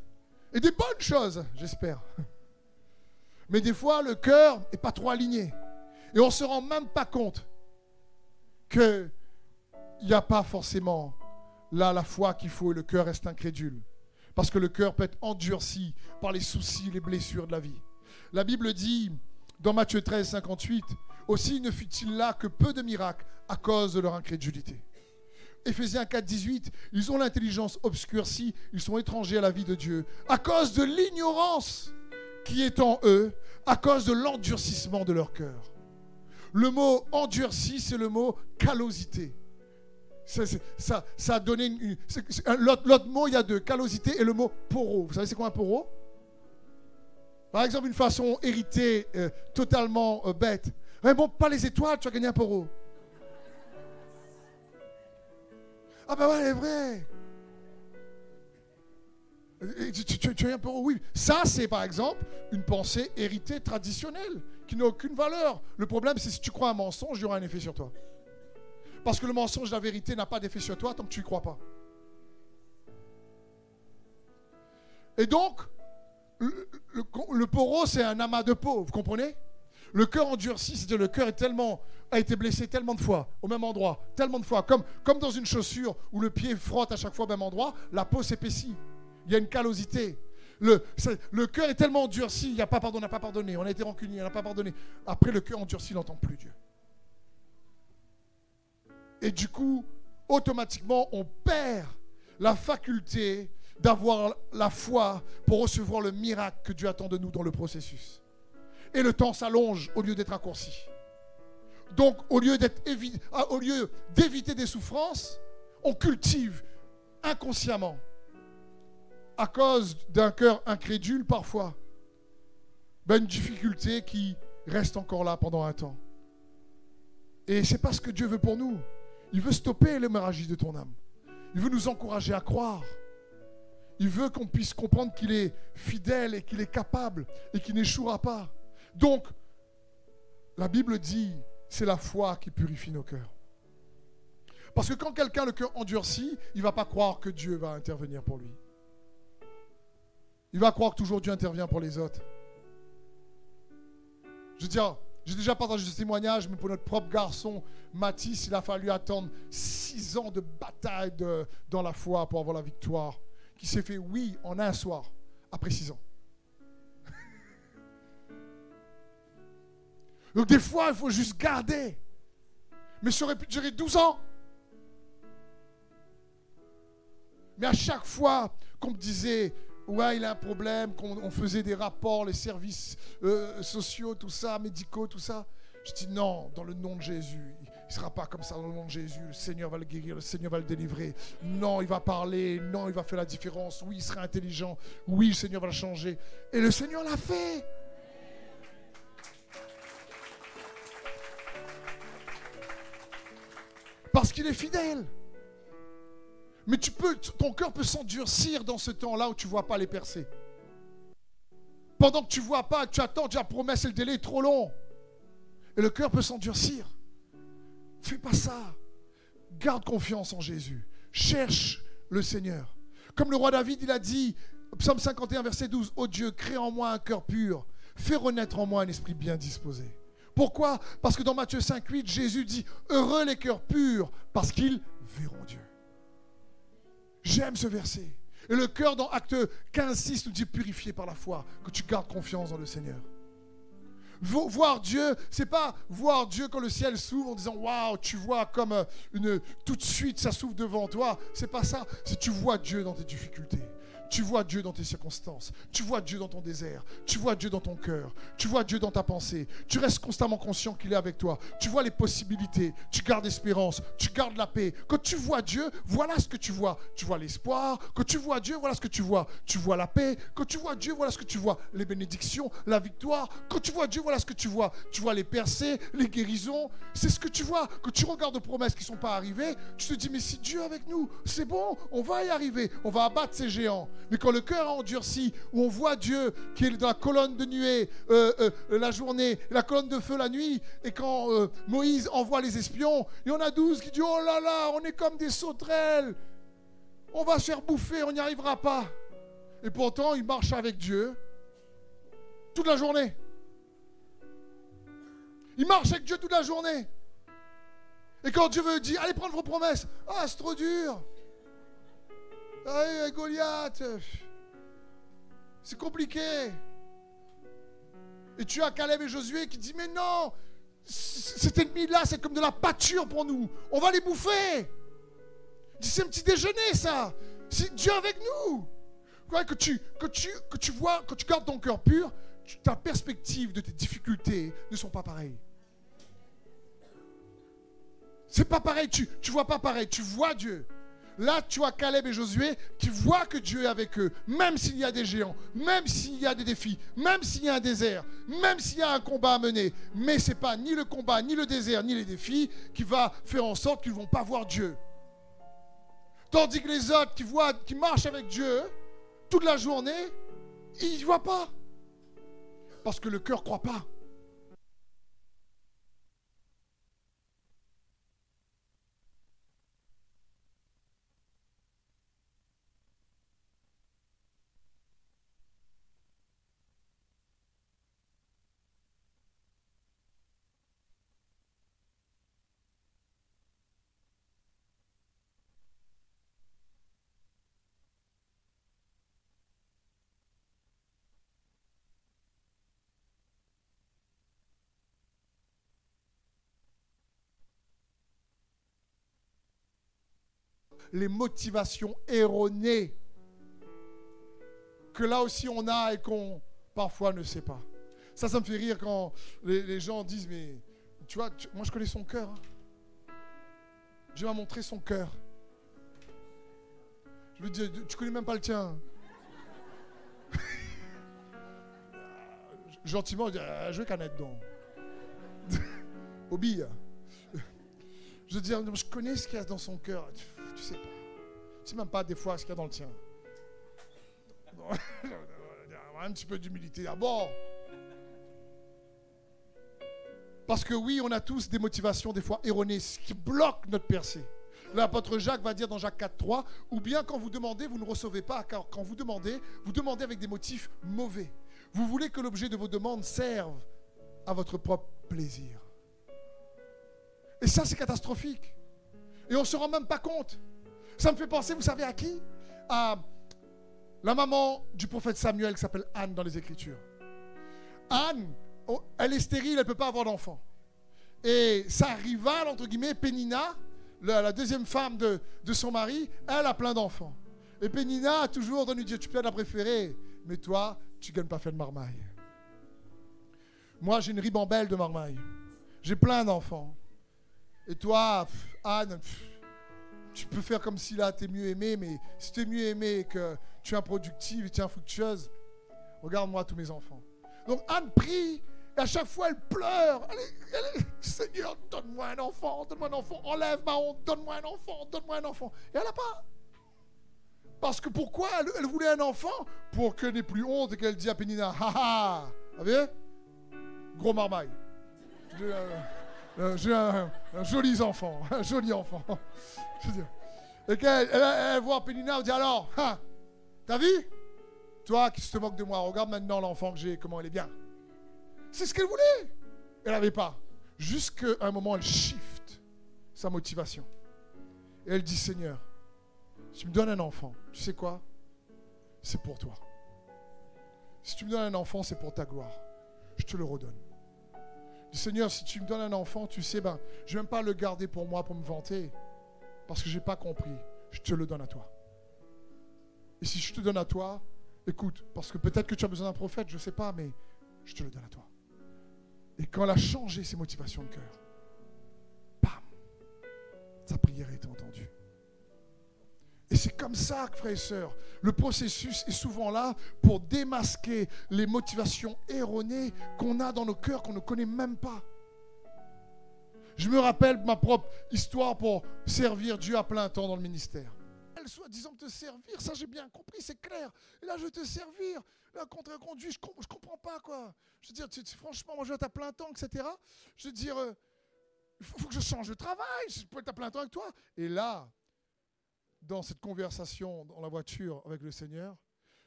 Et des bonnes choses, j'espère. Mais des fois, le cœur n'est pas trop aligné. Et on ne se rend même pas compte qu'il n'y a pas forcément là la foi qu'il faut et le cœur reste incrédule. Parce que le cœur peut être endurci par les soucis, les blessures de la vie. La Bible dit dans Matthieu 13, 58, aussi ne fut-il là que peu de miracles à cause de leur incrédulité. Éphésiens 4, 18, ils ont l'intelligence obscurcie, ils sont étrangers à la vie de Dieu, à cause de l'ignorance qui est en eux, à cause de l'endurcissement de leur cœur. Le mot endurci, c'est le mot callosité. Ça, ça, a donné une. L'autre mot, il y a deux, callosité et le mot poro. Vous savez, c'est quoi un poro? Par exemple, une façon héritée, euh, totalement euh, bête. Mais bon, pas les étoiles, tu as gagné un poro. Ah ben ouais, elle est vrai. Tu, es un peu. Oui, ça c'est par exemple une pensée héritée traditionnelle qui n'a aucune valeur. Le problème c'est si tu crois un mensonge, il y aura un effet sur toi. Parce que le mensonge, la vérité n'a pas d'effet sur toi tant que tu n'y crois pas. Et donc, le, le, c'est un amas de peau, vous comprenez? Le cœur endurci, c'est-à-dire le cœur a été blessé tellement de fois, au même endroit, tellement de fois, comme, dans une chaussure où le pied frotte à chaque fois au même endroit, la peau s'épaissit. Il y a une callosité. Le, cœur est tellement endurci, il n'y a pas pardonné, on n'a pas pardonné, on a été rancunier, on n'a pas pardonné. Après, le cœur endurci, n'entend plus Dieu. Et du coup, automatiquement, on perd la faculté d'avoir la foi pour recevoir le miracle que Dieu attend de nous dans le processus. Et le temps s'allonge au lieu d'être raccourci. Donc, au lieu, ah, au lieu d'éviter des souffrances, on cultive inconsciemment, à cause d'un cœur incrédule parfois, ben, une difficulté qui reste encore là pendant un temps. Et c'est pas ce que Dieu veut pour nous. Il veut stopper l'hémorragie de ton âme. Il veut nous encourager à croire. Il veut qu'on puisse comprendre qu'il est fidèle et qu'il est capable et qu'il n'échouera pas. Donc, la Bible dit c'est la foi qui purifie nos cœurs. Parce que quand quelqu'un le cœur endurci, il ne va pas croire que Dieu va intervenir pour lui. Il va croire que toujours Dieu intervient pour les autres. Je veux dire, J'ai déjà partagé ce témoignage, mais pour notre propre garçon, Mathis, il a fallu attendre six ans de bataille dans la foi pour avoir la victoire, qui s'est fait oui en un soir, après six ans. Donc des fois, il faut juste garder. Mais ça aurait pu durer 12 ans. Mais à chaque fois qu'on me disait, ouais, il a un problème, qu'on faisait des rapports, les services euh, sociaux, tout ça, médicaux, tout ça, je dis non, dans le nom de Jésus. Il ne sera pas comme ça dans le nom de Jésus. Le Seigneur va le guérir, le Seigneur va le délivrer. Non, il va parler. Non, il va faire la différence. Oui, il sera intelligent. Oui, le Seigneur va le changer. Et le Seigneur l'a fait. Parce qu'il est fidèle. Mais tu peux, ton cœur peut s'endurcir dans ce temps-là où tu ne vois pas les percées. Pendant que tu ne vois pas, tu attends, tu as promesse et le délai est trop long. Et le cœur peut s'endurcir. Fais pas ça. Garde confiance en Jésus. Cherche le Seigneur. Comme le roi David, il a dit, psaume 51, verset 12, Ô Dieu, crée en moi un cœur pur. Fais renaître en moi un esprit bien disposé. Pourquoi? Parce que dans Matthieu 5, 8, Jésus dit, Heureux les cœurs purs, parce qu'ils verront Dieu. J'aime ce verset. Et le cœur dans Acte 15, 6 nous dit purifié par la foi, que tu gardes confiance dans le Seigneur. Voir Dieu, c'est pas voir Dieu quand le ciel s'ouvre en disant waouh, tu vois comme euh, tout de suite ça s'ouvre devant toi. C'est pas ça. C'est tu vois Dieu dans tes difficultés. Tu vois Dieu dans tes circonstances. Tu vois Dieu dans ton désert. Tu vois Dieu dans ton cœur. Tu vois Dieu dans ta pensée. Tu restes constamment conscient qu'il est avec toi. Tu vois les possibilités. Tu gardes l'espérance. Tu gardes la paix. Quand tu vois Dieu, voilà ce que tu vois. Tu vois l'espoir. Quand tu vois Dieu, voilà ce que tu vois. Tu vois la paix. Quand tu vois Dieu, voilà ce que tu vois. Les bénédictions, la victoire. Quand tu vois Dieu, voilà ce que tu vois. Tu vois les percées, les guérisons. C'est ce que tu vois. Quand tu regardes aux promesses qui ne sont pas arrivées, tu te dis, mais si Dieu est avec nous, c'est bon, on va y arriver. On va abattre ces géants. Mais quand le cœur a endurci, où on voit Dieu qui est dans la colonne de nuée euh, euh, la journée, la colonne de feu la nuit, et quand euh, Moïse envoie les espions, il y en a douze qui disent Oh là là, on est comme des sauterelles, on va se faire bouffer, on n'y arrivera pas. Et pourtant, il marche avec Dieu toute la journée. Il marche avec Dieu toute la journée. Et quand Dieu veut dire, allez prendre vos promesses, ah, c'est trop dur. Hey, Goliath, c'est compliqué. Et tu as Caleb et Josué qui disent, mais non, cet ennemi-là, c'est comme de la pâture pour nous. On va les bouffer. C'est un petit déjeuner, ça. C'est Dieu avec nous. Que tu, que, tu, que tu vois, que tu gardes ton cœur pur, ta perspective de tes difficultés ne sont pas pareilles. C'est pas pareil, tu ne vois pas pareil, tu vois Dieu. Là, tu as Caleb et Josué qui voient que Dieu est avec eux, même s'il y a des géants, même s'il y a des défis, même s'il y a un désert, même s'il y a un combat à mener. Mais ce n'est pas ni le combat, ni le désert, ni les défis qui va faire en sorte qu'ils ne vont pas voir Dieu. Tandis que les autres qui, qui marchent avec Dieu toute la journée, ils ne voient pas. Parce que le cœur ne croit pas. Les motivations erronées que là aussi on a et qu'on parfois ne sait pas. Ça, ça me fait rire quand les, gens disent, mais tu vois, moi je connais son cœur. Hein. Dieu m'a montré son cœur. Je veux dire, tu connais même pas le tien. (laughs) Gentiment, je dis, jouer canette donc. (laughs) Au. Je veux dire, je connais ce qu'il y a dans son cœur. Tu sais même pas des fois ce qu'il y a dans le tien. (laughs) Un petit peu d'humilité d'abord. Parce que oui, on a tous des motivations des fois erronées, qui bloque notre percée. L'apôtre Jacques va dire dans Jacques 4, 3, ou bien quand vous demandez, vous ne recevez pas, car quand vous demandez, vous demandez avec des motifs mauvais. Vous voulez que l'objet de vos demandes serve à votre propre plaisir. Et ça, c'est catastrophique. Et on ne se rend même pas compte. Ça me fait penser, vous savez à qui? À la maman du prophète Samuel qui s'appelle Anne dans les Écritures. Anne, oh, elle est stérile, elle ne peut pas avoir d'enfant. Et sa rivale, entre guillemets, Pénina, la, deuxième femme de, son mari, elle a plein d'enfants. Et Pénina a toujours donné Dieu, tu peux la préférer, mais toi, tu ne gagnes pas fait de marmaille. Moi, j'ai une ribambelle de marmaille. J'ai plein d'enfants. Et toi, Anne, tu peux faire comme si là, tu es mieux aimé, mais si tu es mieux aimé que tu es improductive et tu es infructueuse, regarde-moi tous mes enfants. Donc Anne prie, et à chaque fois elle pleure. Seigneur, donne-moi un enfant, donne-moi un enfant, enlève ma honte, donne-moi un enfant, donne-moi un enfant. Et elle n'a pas. Parce que pourquoi elle, voulait un enfant Pour qu'elle n'ait plus honte et qu'elle dise à Pénina, ha ha, vous avez Gros marmaille. J'ai un, joli enfant, (laughs) un joli enfant. Et qu'elle elle, voit Pénina, elle dit alors, hein, t'as vu? Toi qui te moques de moi, regarde maintenant l'enfant que j'ai, comment elle est bien. C'est ce qu'elle voulait. Elle n'avait pas. Jusqu'à un moment, elle shift sa motivation. Et elle dit Seigneur, tu me donnes un enfant, tu sais quoi? C'est pour toi. Si tu me donnes un enfant, c'est pour ta gloire. Je te le redonne. Seigneur, si tu me donnes un enfant, tu sais, ben, je ne vais même pas le garder pour moi, pour me vanter, parce que je n'ai pas compris. Je te le donne à toi. Et si je te donne à toi, écoute, parce que peut-être que tu as besoin d'un prophète, je ne sais pas, mais je te le donne à toi. Et quand elle a changé ses motivations de cœur, bam, sa prière est entendue. Et c'est comme ça, frères et sœurs, le processus est souvent là pour démasquer les motivations erronées qu'on a dans nos cœurs, qu'on ne connaît même pas. Je me rappelle ma propre histoire pour servir Dieu à plein temps dans le ministère. Elle soit disant te servir, ça j'ai bien compris, c'est clair. Et là je veux te servir. Là, contre-conduit, je ne comprends pas quoi. Je veux dire, franchement, moi je vais être à plein temps, etc. Je veux dire, euh, il faut, faut, que je change de travail, je peux être à plein temps avec toi. Et là, dans cette conversation dans la voiture avec le Seigneur,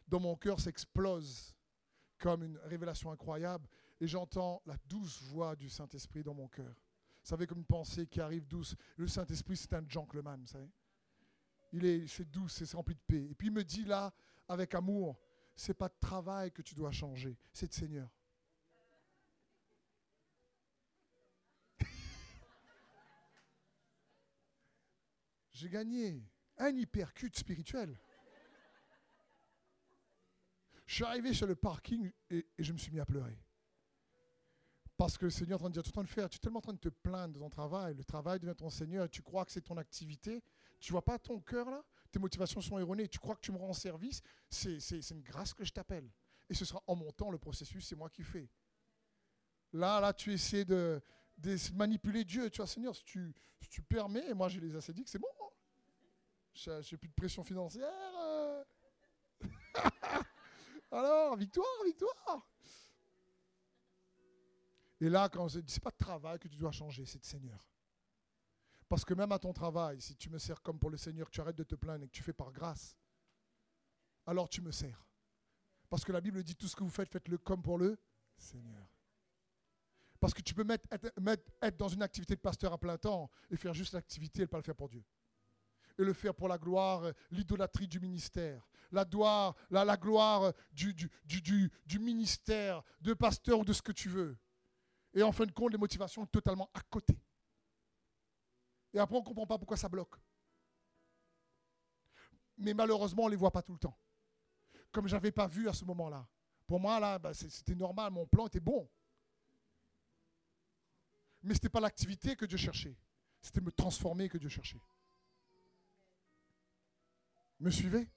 dans mon cœur s'explose comme une révélation incroyable et j'entends la douce voix du Saint-Esprit dans mon cœur. Vous savez, comme une pensée qui arrive douce. Le Saint-Esprit, c'est un gentleman, vous savez. Il est, c'est douce, c'est rempli de paix. Et puis il me dit là, avec amour, c'est pas de travail que tu dois changer, c'est de Seigneur. (laughs) J'ai gagné un hypercute spirituel. Je suis arrivé sur le parking et, je me suis mis à pleurer. Parce que le Seigneur est en train de dire, tu es en train de faire, tu es tellement en train de te plaindre de ton travail, le travail devient ton Seigneur, et tu crois que c'est ton activité, tu vois pas ton cœur là, tes motivations sont erronées, tu crois que tu me rends service, c'est une grâce que je t'appelle. Et ce sera en montant le processus, c'est moi qui fais. Là, là, tu essaies de, manipuler Dieu, tu vois, Seigneur, si tu, permets, moi j'ai les assez dit que c'est bon, j'ai plus de pression financière. Euh. (laughs) Alors, victoire, victoire. Et là, quand c'est pas de travail que tu dois changer, c'est de Seigneur. Parce que même à ton travail, si tu me sers comme pour le Seigneur, tu arrêtes de te plaindre et que tu fais par grâce, alors tu me sers. Parce que la Bible dit tout ce que vous faites, faites-le comme pour le Seigneur. Parce que tu peux mettre, être, dans une activité de pasteur à plein temps et faire juste l'activité et ne pas le faire pour Dieu et le faire pour la gloire, euh, l'idolâtrie du ministère, la gloire, la, gloire du, du, du, du, ministère, de pasteur ou de ce que tu veux. Et en fin de compte, les motivations sont totalement à côté. Et après, on ne comprend pas pourquoi ça bloque. Mais malheureusement, on ne les voit pas tout le temps. Comme je n'avais pas vu à ce moment-là. Pour moi, là, bah, c'était normal, mon plan était bon. Mais ce n'était pas l'activité que Dieu cherchait. C'était me transformer que Dieu cherchait. Me suivez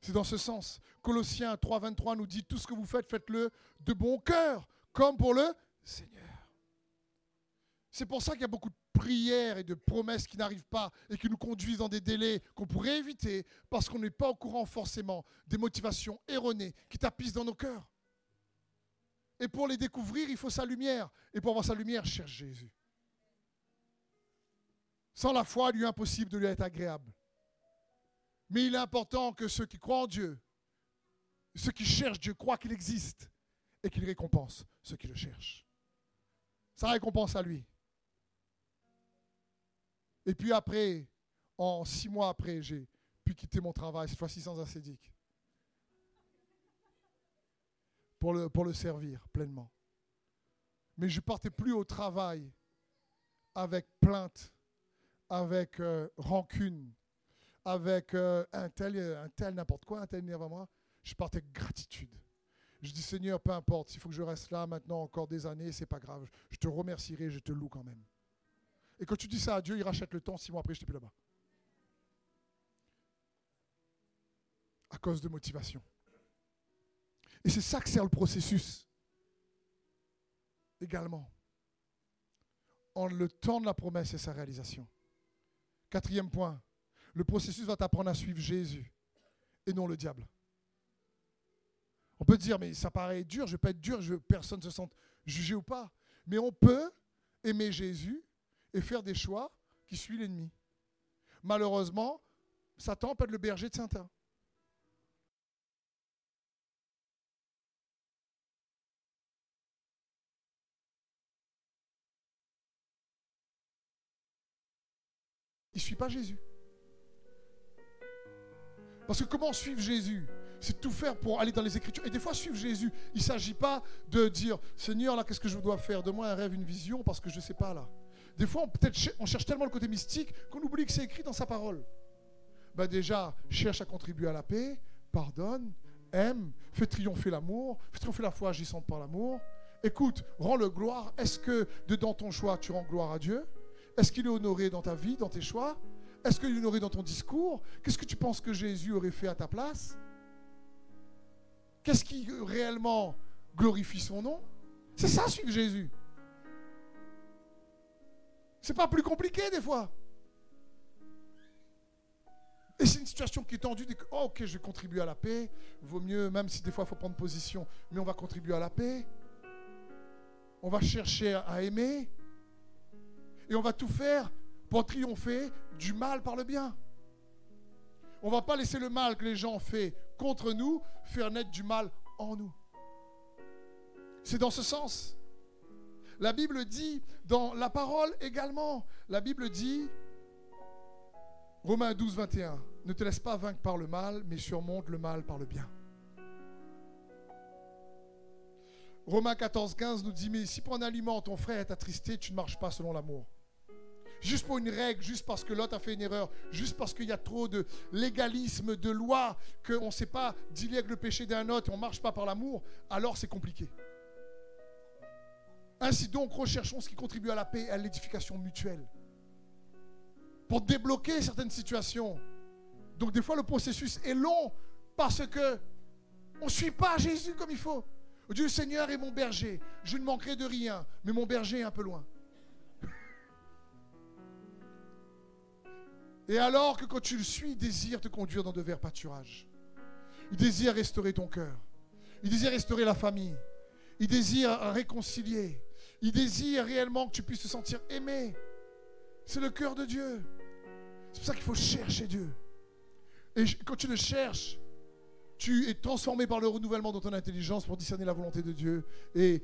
C'est dans ce sens. Colossiens 3.23 nous dit, tout ce que vous faites, faites-le de bon cœur, comme pour le Seigneur. C'est pour ça qu'il y a beaucoup de prières et de promesses qui n'arrivent pas et qui nous conduisent dans des délais qu'on pourrait éviter parce qu'on n'est pas au courant forcément des motivations erronées qui tapissent dans nos cœurs. Et pour les découvrir, il faut sa lumière. Et pour avoir sa lumière, cherche Jésus. Sans la foi, il lui est impossible de lui être agréable. Mais il est important que ceux qui croient en Dieu, ceux qui cherchent Dieu, croient qu'il existe et qu'il récompense ceux qui le cherchent. sa récompense à lui. Et puis après, en six mois après, j'ai pu quitter mon travail, cette fois-ci sans ascédique, pour le, pour le servir pleinement. Mais je ne partais plus au travail avec plainte, avec euh, rancune, avec euh, un tel, un tel n'importe quoi, un tel moi. Je partais avec gratitude. Je dis Seigneur, peu importe, s'il faut que je reste là maintenant encore des années, c'est pas grave. Je te remercierai, je te loue quand même. Et quand tu dis ça à Dieu, il rachète le temps. Six mois après, je n'étais plus là-bas. À cause de motivation. Et c'est ça que sert le processus. Également. En le temps de la promesse et sa réalisation. Quatrième point. Le processus va t'apprendre à suivre Jésus et non le diable. On peut dire, mais ça paraît dur, je ne vais pas être dur, je, personne ne se sente jugé ou pas. Mais on peut aimer Jésus et faire des choix qui suivent l'ennemi. Malheureusement, Satan peut être le berger de Saint-Un. Il ne suit pas Jésus. Parce que comment suivre Jésus? C'est tout faire pour aller dans les Écritures. Et des fois, suivre Jésus, il ne s'agit pas de dire Seigneur, là, qu'est-ce que je dois faire? De moi un rêve, une vision, parce que je ne sais pas là. Des fois, on, on cherche tellement le côté mystique qu'on oublie que c'est écrit dans sa parole. Ben déjà, cherche à contribuer à la paix, pardonne, aime, fais triompher l'amour, fais triompher la foi agissante par l'amour. Écoute, rends-le gloire. Est-ce que dans ton choix, tu rends gloire à Dieu? Est-ce qu'il est honoré dans ta vie, dans tes choix? Est-ce qu'il y aurait dans ton discours? Qu'est-ce que tu penses que Jésus aurait fait à ta place? Qu'est-ce qui réellement glorifie son nom? C'est ça, suivre Jésus. C'est pas plus compliqué des fois. Et c'est une situation qui est tendue. Oh, ok, je vais contribuer à la paix. Vaut mieux, même si des fois il faut prendre position, mais on va contribuer à la paix. On va chercher à aimer. Et on va tout faire pour triompher du mal par le bien. On ne va pas laisser le mal que les gens ont fait contre nous faire naître du mal en nous. C'est dans ce sens. La Bible dit, dans la parole également, la Bible dit, Romains 12, 21, ne te laisse pas vaincre par le mal, mais surmonte le mal par le bien. Romains 14, 15 nous dit, mais si pour un aliment ton frère est attristé, tu ne marches pas selon l'amour juste pour une règle, juste parce que l'autre a fait une erreur, juste parce qu'il y a trop de légalisme, de loi, qu'on ne sait pas dealer avec le péché d'un autre, on ne marche pas par l'amour, alors c'est compliqué. Ainsi donc, recherchons ce qui contribue à la paix et à l'édification mutuelle. Pour débloquer certaines situations. Donc des fois, le processus est long parce que on ne suit pas Jésus comme il faut. Dieu Seigneur est mon berger. Je ne manquerai de rien, mais mon berger est un peu loin. Et alors que quand tu le suis, il désire te conduire dans de verts pâturages. Il désire restaurer ton cœur. Il désire restaurer la famille. Il désire réconcilier. Il désire réellement que tu puisses te sentir aimé. C'est le cœur de Dieu. C'est pour ça qu'il faut chercher Dieu. Et quand tu le cherches, tu es transformé par le renouvellement de ton intelligence pour discerner la volonté de Dieu et,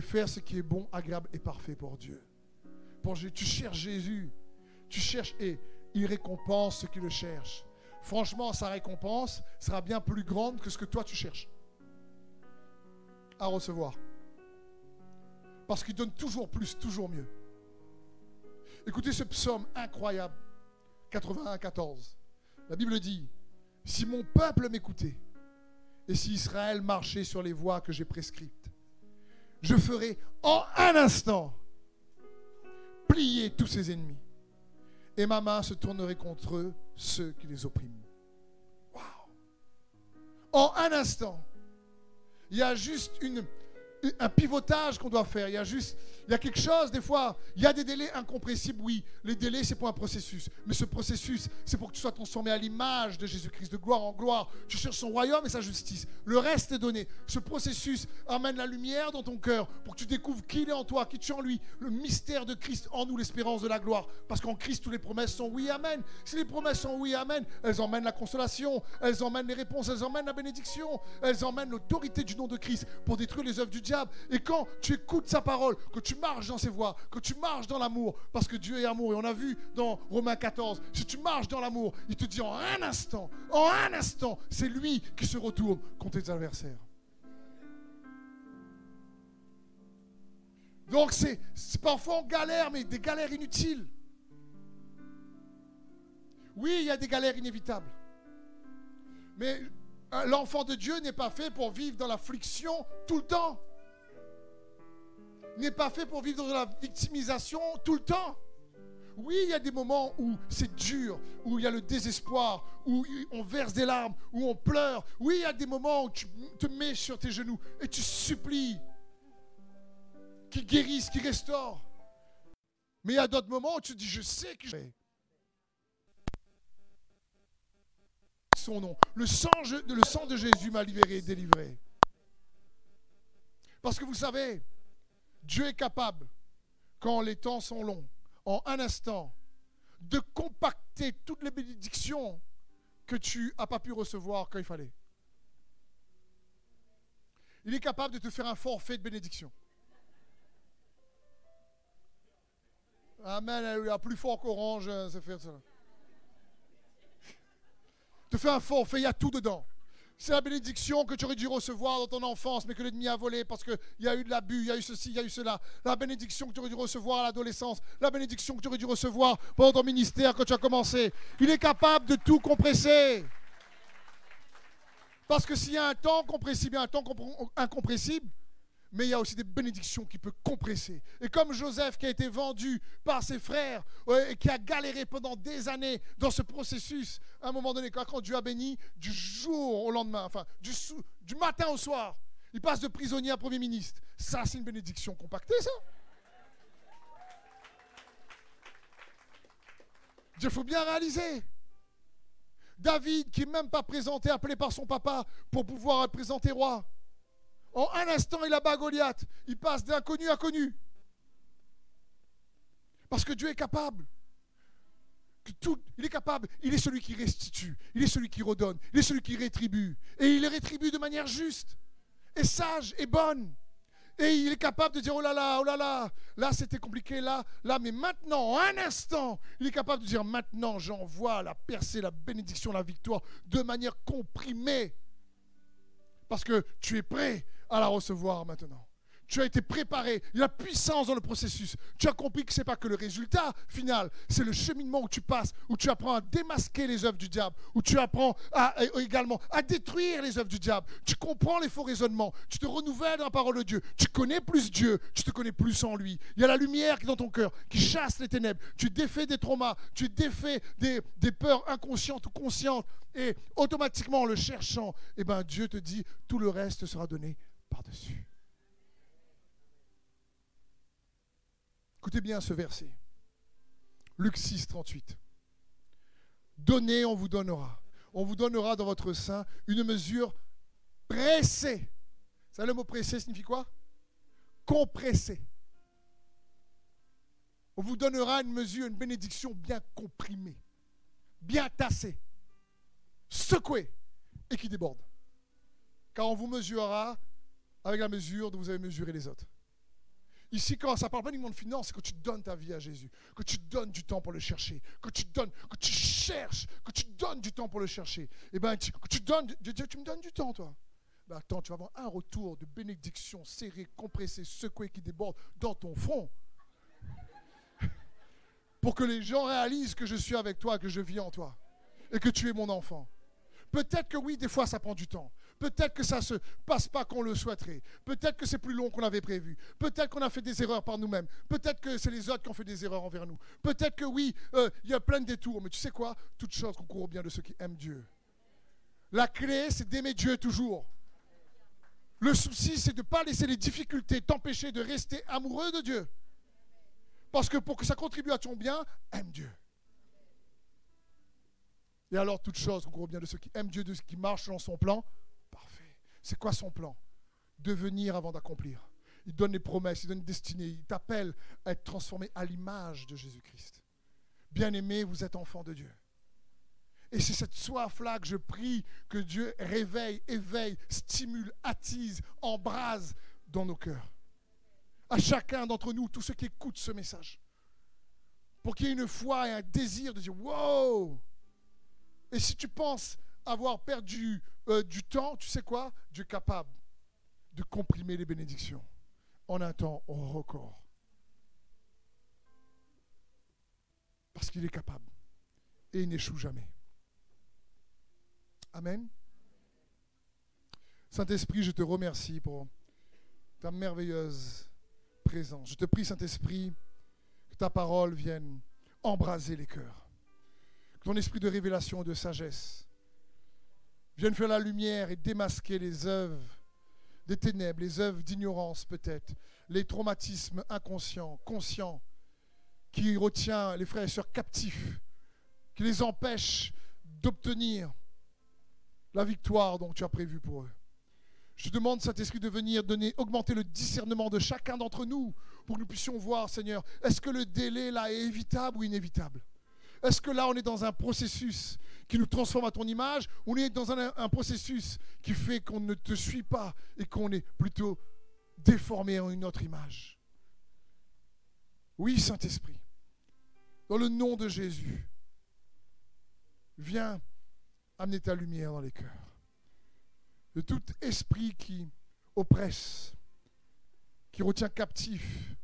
faire ce qui est bon, agréable et parfait pour Dieu. Pour, tu cherches Jésus. Tu cherches et il récompense ceux qui le cherchent. Franchement, sa récompense sera bien plus grande que ce que toi tu cherches à recevoir. Parce qu'il donne toujours plus, toujours mieux. Écoutez ce psaume incroyable, 81, 14. La Bible dit, si mon peuple m'écoutait, et si Israël marchait sur les voies que j'ai prescrites, je ferai en un instant plier tous ses ennemis et ma main se tournerait contre eux, ceux qui les oppriment. Waouh! En un instant, il y a juste une, un pivotage qu'on doit faire. Il y a juste, il y a quelque chose, des fois, il y a des délais incompressibles, oui. Les délais, c'est pour un processus. Mais ce processus, c'est pour que tu sois transformé à l'image de Jésus-Christ, de gloire en gloire. Tu cherches son royaume et sa justice. Le reste est donné. Ce processus amène la lumière dans ton cœur pour que tu découvres qui il est en toi, qui tu es en lui. Le mystère de Christ en nous, l'espérance de la gloire. Parce qu'en Christ, toutes les promesses sont oui, amen. Si les promesses sont oui, amen, elles emmènent la consolation, elles emmènent les réponses, elles emmènent la bénédiction, elles emmènent l'autorité du nom de Christ pour détruire les œuvres du diable Et quand tu écoutes sa parole, que tu marches dans ses voies, que tu marches dans l'amour, parce que Dieu est amour, et on a vu dans Romains 14, si tu marches dans l'amour, il te dit en un instant, en un instant, c'est lui qui se retourne contre tes adversaires. Donc c'est parfois galère, mais des galères inutiles. Oui, il y a des galères inévitables. Mais l'enfant de Dieu n'est pas fait pour vivre dans l'affliction tout le temps. N'est pas fait pour vivre dans la victimisation tout le temps. Oui, il y a des moments où c'est dur, où il y a le désespoir, où on verse des larmes, où on pleure. Oui, il y a des moments où tu te mets sur tes genoux et tu supplies qu'il guérisse, qu'il restaure. Mais il y a d'autres moments où tu dis, je sais que je son nom. Le sang, de Jésus m'a libéré, délivré. Parce que vous savez, Dieu est capable, quand les temps sont longs, en un instant, de compacter toutes les bénédictions que tu n'as pas pu recevoir quand il fallait. Il est capable de te faire un forfait de bénédiction. Amen, il a plus fort qu'Orange, hein, c'est faire ça te fais un forfait, il y a tout dedans. C'est la bénédiction que tu aurais dû recevoir dans ton enfance, mais que l'ennemi a volé parce qu'il y a eu de l'abus, il y a eu ceci, il y a eu cela. La bénédiction que tu aurais dû recevoir à l'adolescence, la bénédiction que tu aurais dû recevoir pendant ton ministère quand tu as commencé. Il est capable de tout compresser. Parce que s'il y a un temps compressible et un temps incompressible, mais il y a aussi des bénédictions qui peuvent compresser. Et comme Joseph qui a été vendu par ses frères et qui a galéré pendant des années dans ce processus, à un moment donné, quand Dieu a béni, du jour au lendemain, enfin du, matin au soir, il passe de prisonnier à Premier ministre. Ça, c'est une bénédiction compactée, ça. Il faut bien réaliser. David, qui n'est même pas présenté, appelé par son papa pour pouvoir être roi. En un instant, il abat Goliath. Il passe d'inconnu à connu. Parce que Dieu est capable. il est capable. Il est celui qui restitue. Il est celui qui redonne. Il est celui qui rétribue. Et il rétribue de manière juste, et sage, et bonne. Et il est capable de dire, oh là là, oh là là, là c'était compliqué, là, là, mais maintenant, en un instant, il est capable de dire, maintenant j'envoie la percée, la bénédiction, la victoire, de manière comprimée. Parce que tu es prêt à la recevoir maintenant. Tu as été préparé. Il y a puissance dans le processus. Tu as compris que ce n'est pas que le résultat final, c'est le cheminement où tu passes, où tu apprends à démasquer les œuvres du diable, où tu apprends également à détruire les œuvres du diable. Tu comprends les faux raisonnements. Tu te renouvelles dans la parole de Dieu. Tu connais plus Dieu. Tu te connais plus en lui. Il y a la lumière qui est dans ton cœur, qui chasse les ténèbres. Tu défais des traumas. Tu défais des, des peurs inconscientes ou conscientes. Et automatiquement, en le cherchant, eh ben, Dieu te dit tout le reste sera donné par-dessus. Écoutez bien ce verset. Luc 6, 38. Donnez, on vous donnera. On vous donnera dans votre sein une mesure pressée. Savez le mot pressé signifie quoi? Compressé. On vous donnera une mesure, une bénédiction bien comprimée, bien tassée, secouée et qui déborde. Car on vous mesurera avec la mesure dont vous avez mesuré les autres. Ici, quand ça parle pas uniquement de finances, c'est que tu donnes ta vie à Jésus, que tu donnes du temps pour le chercher, que tu donnes, que tu cherches, que tu donnes du temps pour le chercher. Et eh bien, que tu donnes, tu me donnes du temps, toi. Ben attends, tu vas avoir un retour de bénédiction serré, compressé, secoué qui déborde dans ton front. (laughs) pour que les gens réalisent que je suis avec toi, que je vis en toi et que tu es mon enfant. Peut-être que oui, des fois ça prend du temps. Peut-être que ça ne se passe pas qu'on le souhaiterait. Peut-être que c'est plus long qu'on avait prévu. Peut-être qu'on a fait des erreurs par nous-mêmes. Peut-être que c'est les autres qui ont fait des erreurs envers nous. Peut-être que oui, euh, il y a plein de détours. Mais tu sais quoi? Toute chose concourt au bien de ceux qui aiment Dieu. La clé, c'est d'aimer Dieu toujours. Le souci, c'est de ne pas laisser les difficultés t'empêcher de rester amoureux de Dieu. Parce que pour que ça contribue à ton bien, aime Dieu. Et alors, toute chose concourt au bien de ceux qui aiment Dieu, de ceux qui marchent dans son plan. C'est quoi son plan? Devenir avant d'accomplir. Il donne les promesses, il donne une destinée, il t'appelle à être transformé à l'image de Jésus-Christ. Bien-aimé, vous êtes enfant de Dieu. Et c'est cette soif-là que je prie que Dieu réveille, éveille, stimule, attise, embrase dans nos cœurs. À chacun d'entre nous, tous ceux qui écoutent ce message. Pour qu'il y ait une foi et un désir de dire Wow Et si tu penses avoir perdu euh, du temps, tu sais quoi? Dieu est capable de comprimer les bénédictions en un temps record. Parce qu'il est capable. Et il n'échoue jamais. Amen. Saint-Esprit, je te remercie pour ta merveilleuse présence. Je te prie, Saint-Esprit, que ta parole vienne embraser les cœurs. Que ton esprit de révélation et de sagesse vienne faire la lumière et démasquer les œuvres des ténèbres, les œuvres d'ignorance peut-être, les traumatismes inconscients, conscients, qui retient les frères et sœurs captifs, qui les empêchent d'obtenir la victoire dont tu as prévu pour eux. Je demande, Saint-Esprit, de venir donner, augmenter le discernement de chacun d'entre nous pour que nous puissions voir, Seigneur, est-ce que le délai là est évitable ou inévitable? Est-ce que là on est dans un processus qui nous transforme à ton image ou on est dans un, processus qui fait qu'on ne te suit pas et qu'on est plutôt déformé en une autre image? Oui, Saint-Esprit, dans le nom de Jésus, viens amener ta lumière dans les cœurs. De tout esprit qui oppresse, qui retient captif,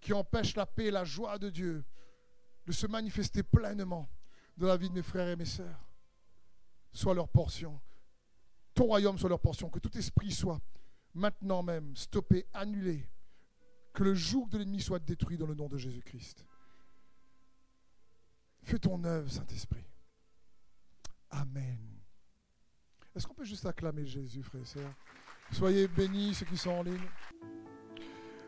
qui empêche la paix et la joie de Dieu de se manifester pleinement dans la vie de mes frères et mes sœurs, soit leur portion. Ton royaume soit leur portion. Que tout esprit soit maintenant même stoppé, annulé. Que le joug de l'ennemi soit détruit dans le nom de Jésus-Christ. Fais ton œuvre, Saint-Esprit. Amen. Est-ce qu'on peut juste acclamer Jésus, frère et sœurs? Soyez bénis, ceux qui sont en ligne.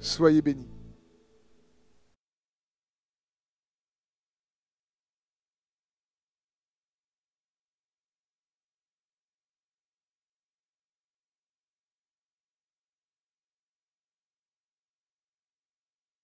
Soyez bénis.